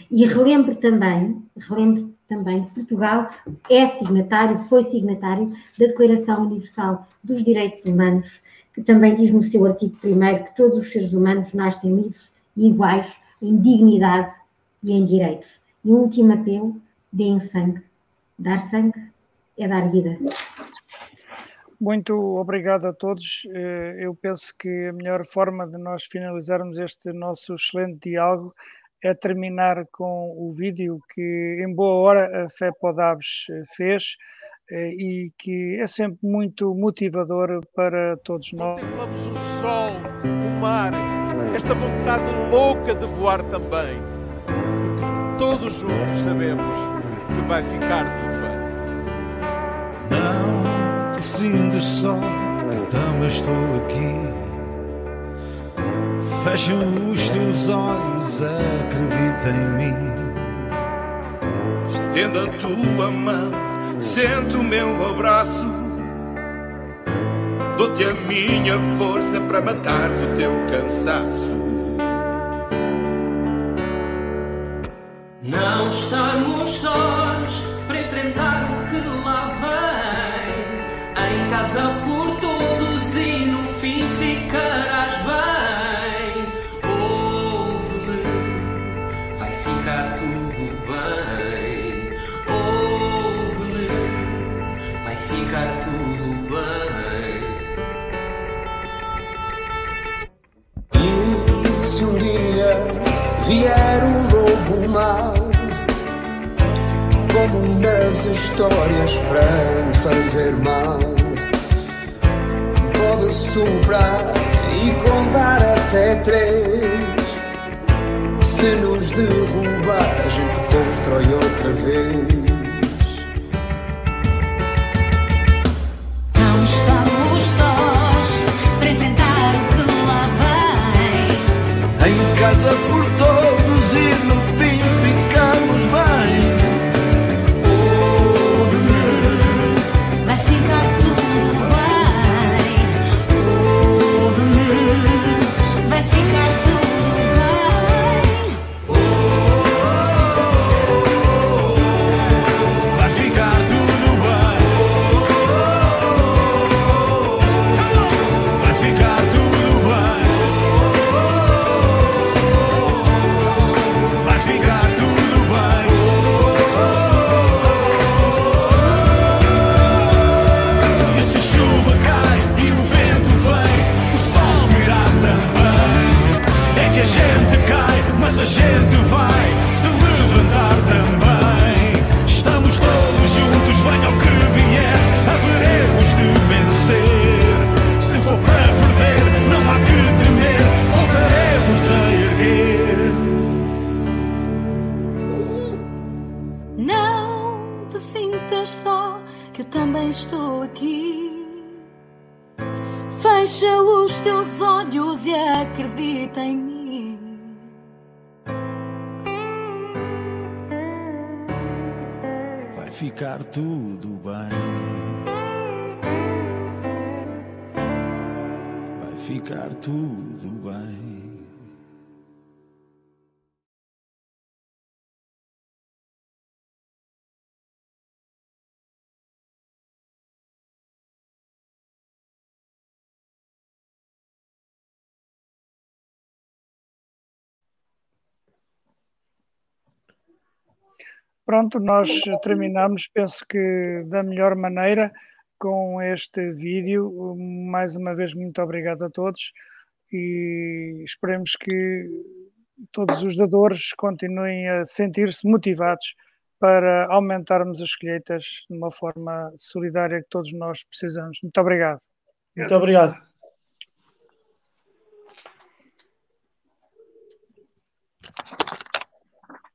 E relembro também, relembro também Portugal é signatário, foi signatário da Declaração Universal dos Direitos Humanos, que também diz no seu artigo 1 que todos os seres humanos nascem livres e iguais em dignidade e em direitos. E um último apelo, deem sangue. Dar sangue é dar vida. Muito obrigado a todos. Eh, eu penso que a melhor forma de nós finalizarmos este nosso excelente diálogo é terminar com o vídeo que, em boa hora, a Fé Podaves eh, fez eh, e que é sempre muito motivador para todos nós. Contemplamos o sol, o mar, esta vontade louca de voar também. Todos juntos sabemos que vai ficar tudo. Não te sintas só, que também estou aqui. Fecha os teus olhos, acredita em mim. Estenda a tua mão, sente o meu abraço. Dou-te a minha força para matares o teu cansaço. Não estamos sós casa por todos e no fim ficarás bem. Ouve-me, vai ficar tudo bem. Ouve-me, vai ficar tudo bem. E se um dia vier o lobo mau, como nas histórias para te fazer mal, pode soprar e contar até três. Se nos derrubar, a gente constrói outra vez. Pronto, nós terminamos, penso que da melhor maneira, com este vídeo. Mais uma vez, muito obrigado a todos e esperemos que todos os dadores continuem a sentir-se motivados para aumentarmos as colheitas de uma forma solidária que todos nós precisamos. Muito obrigado. Muito obrigado.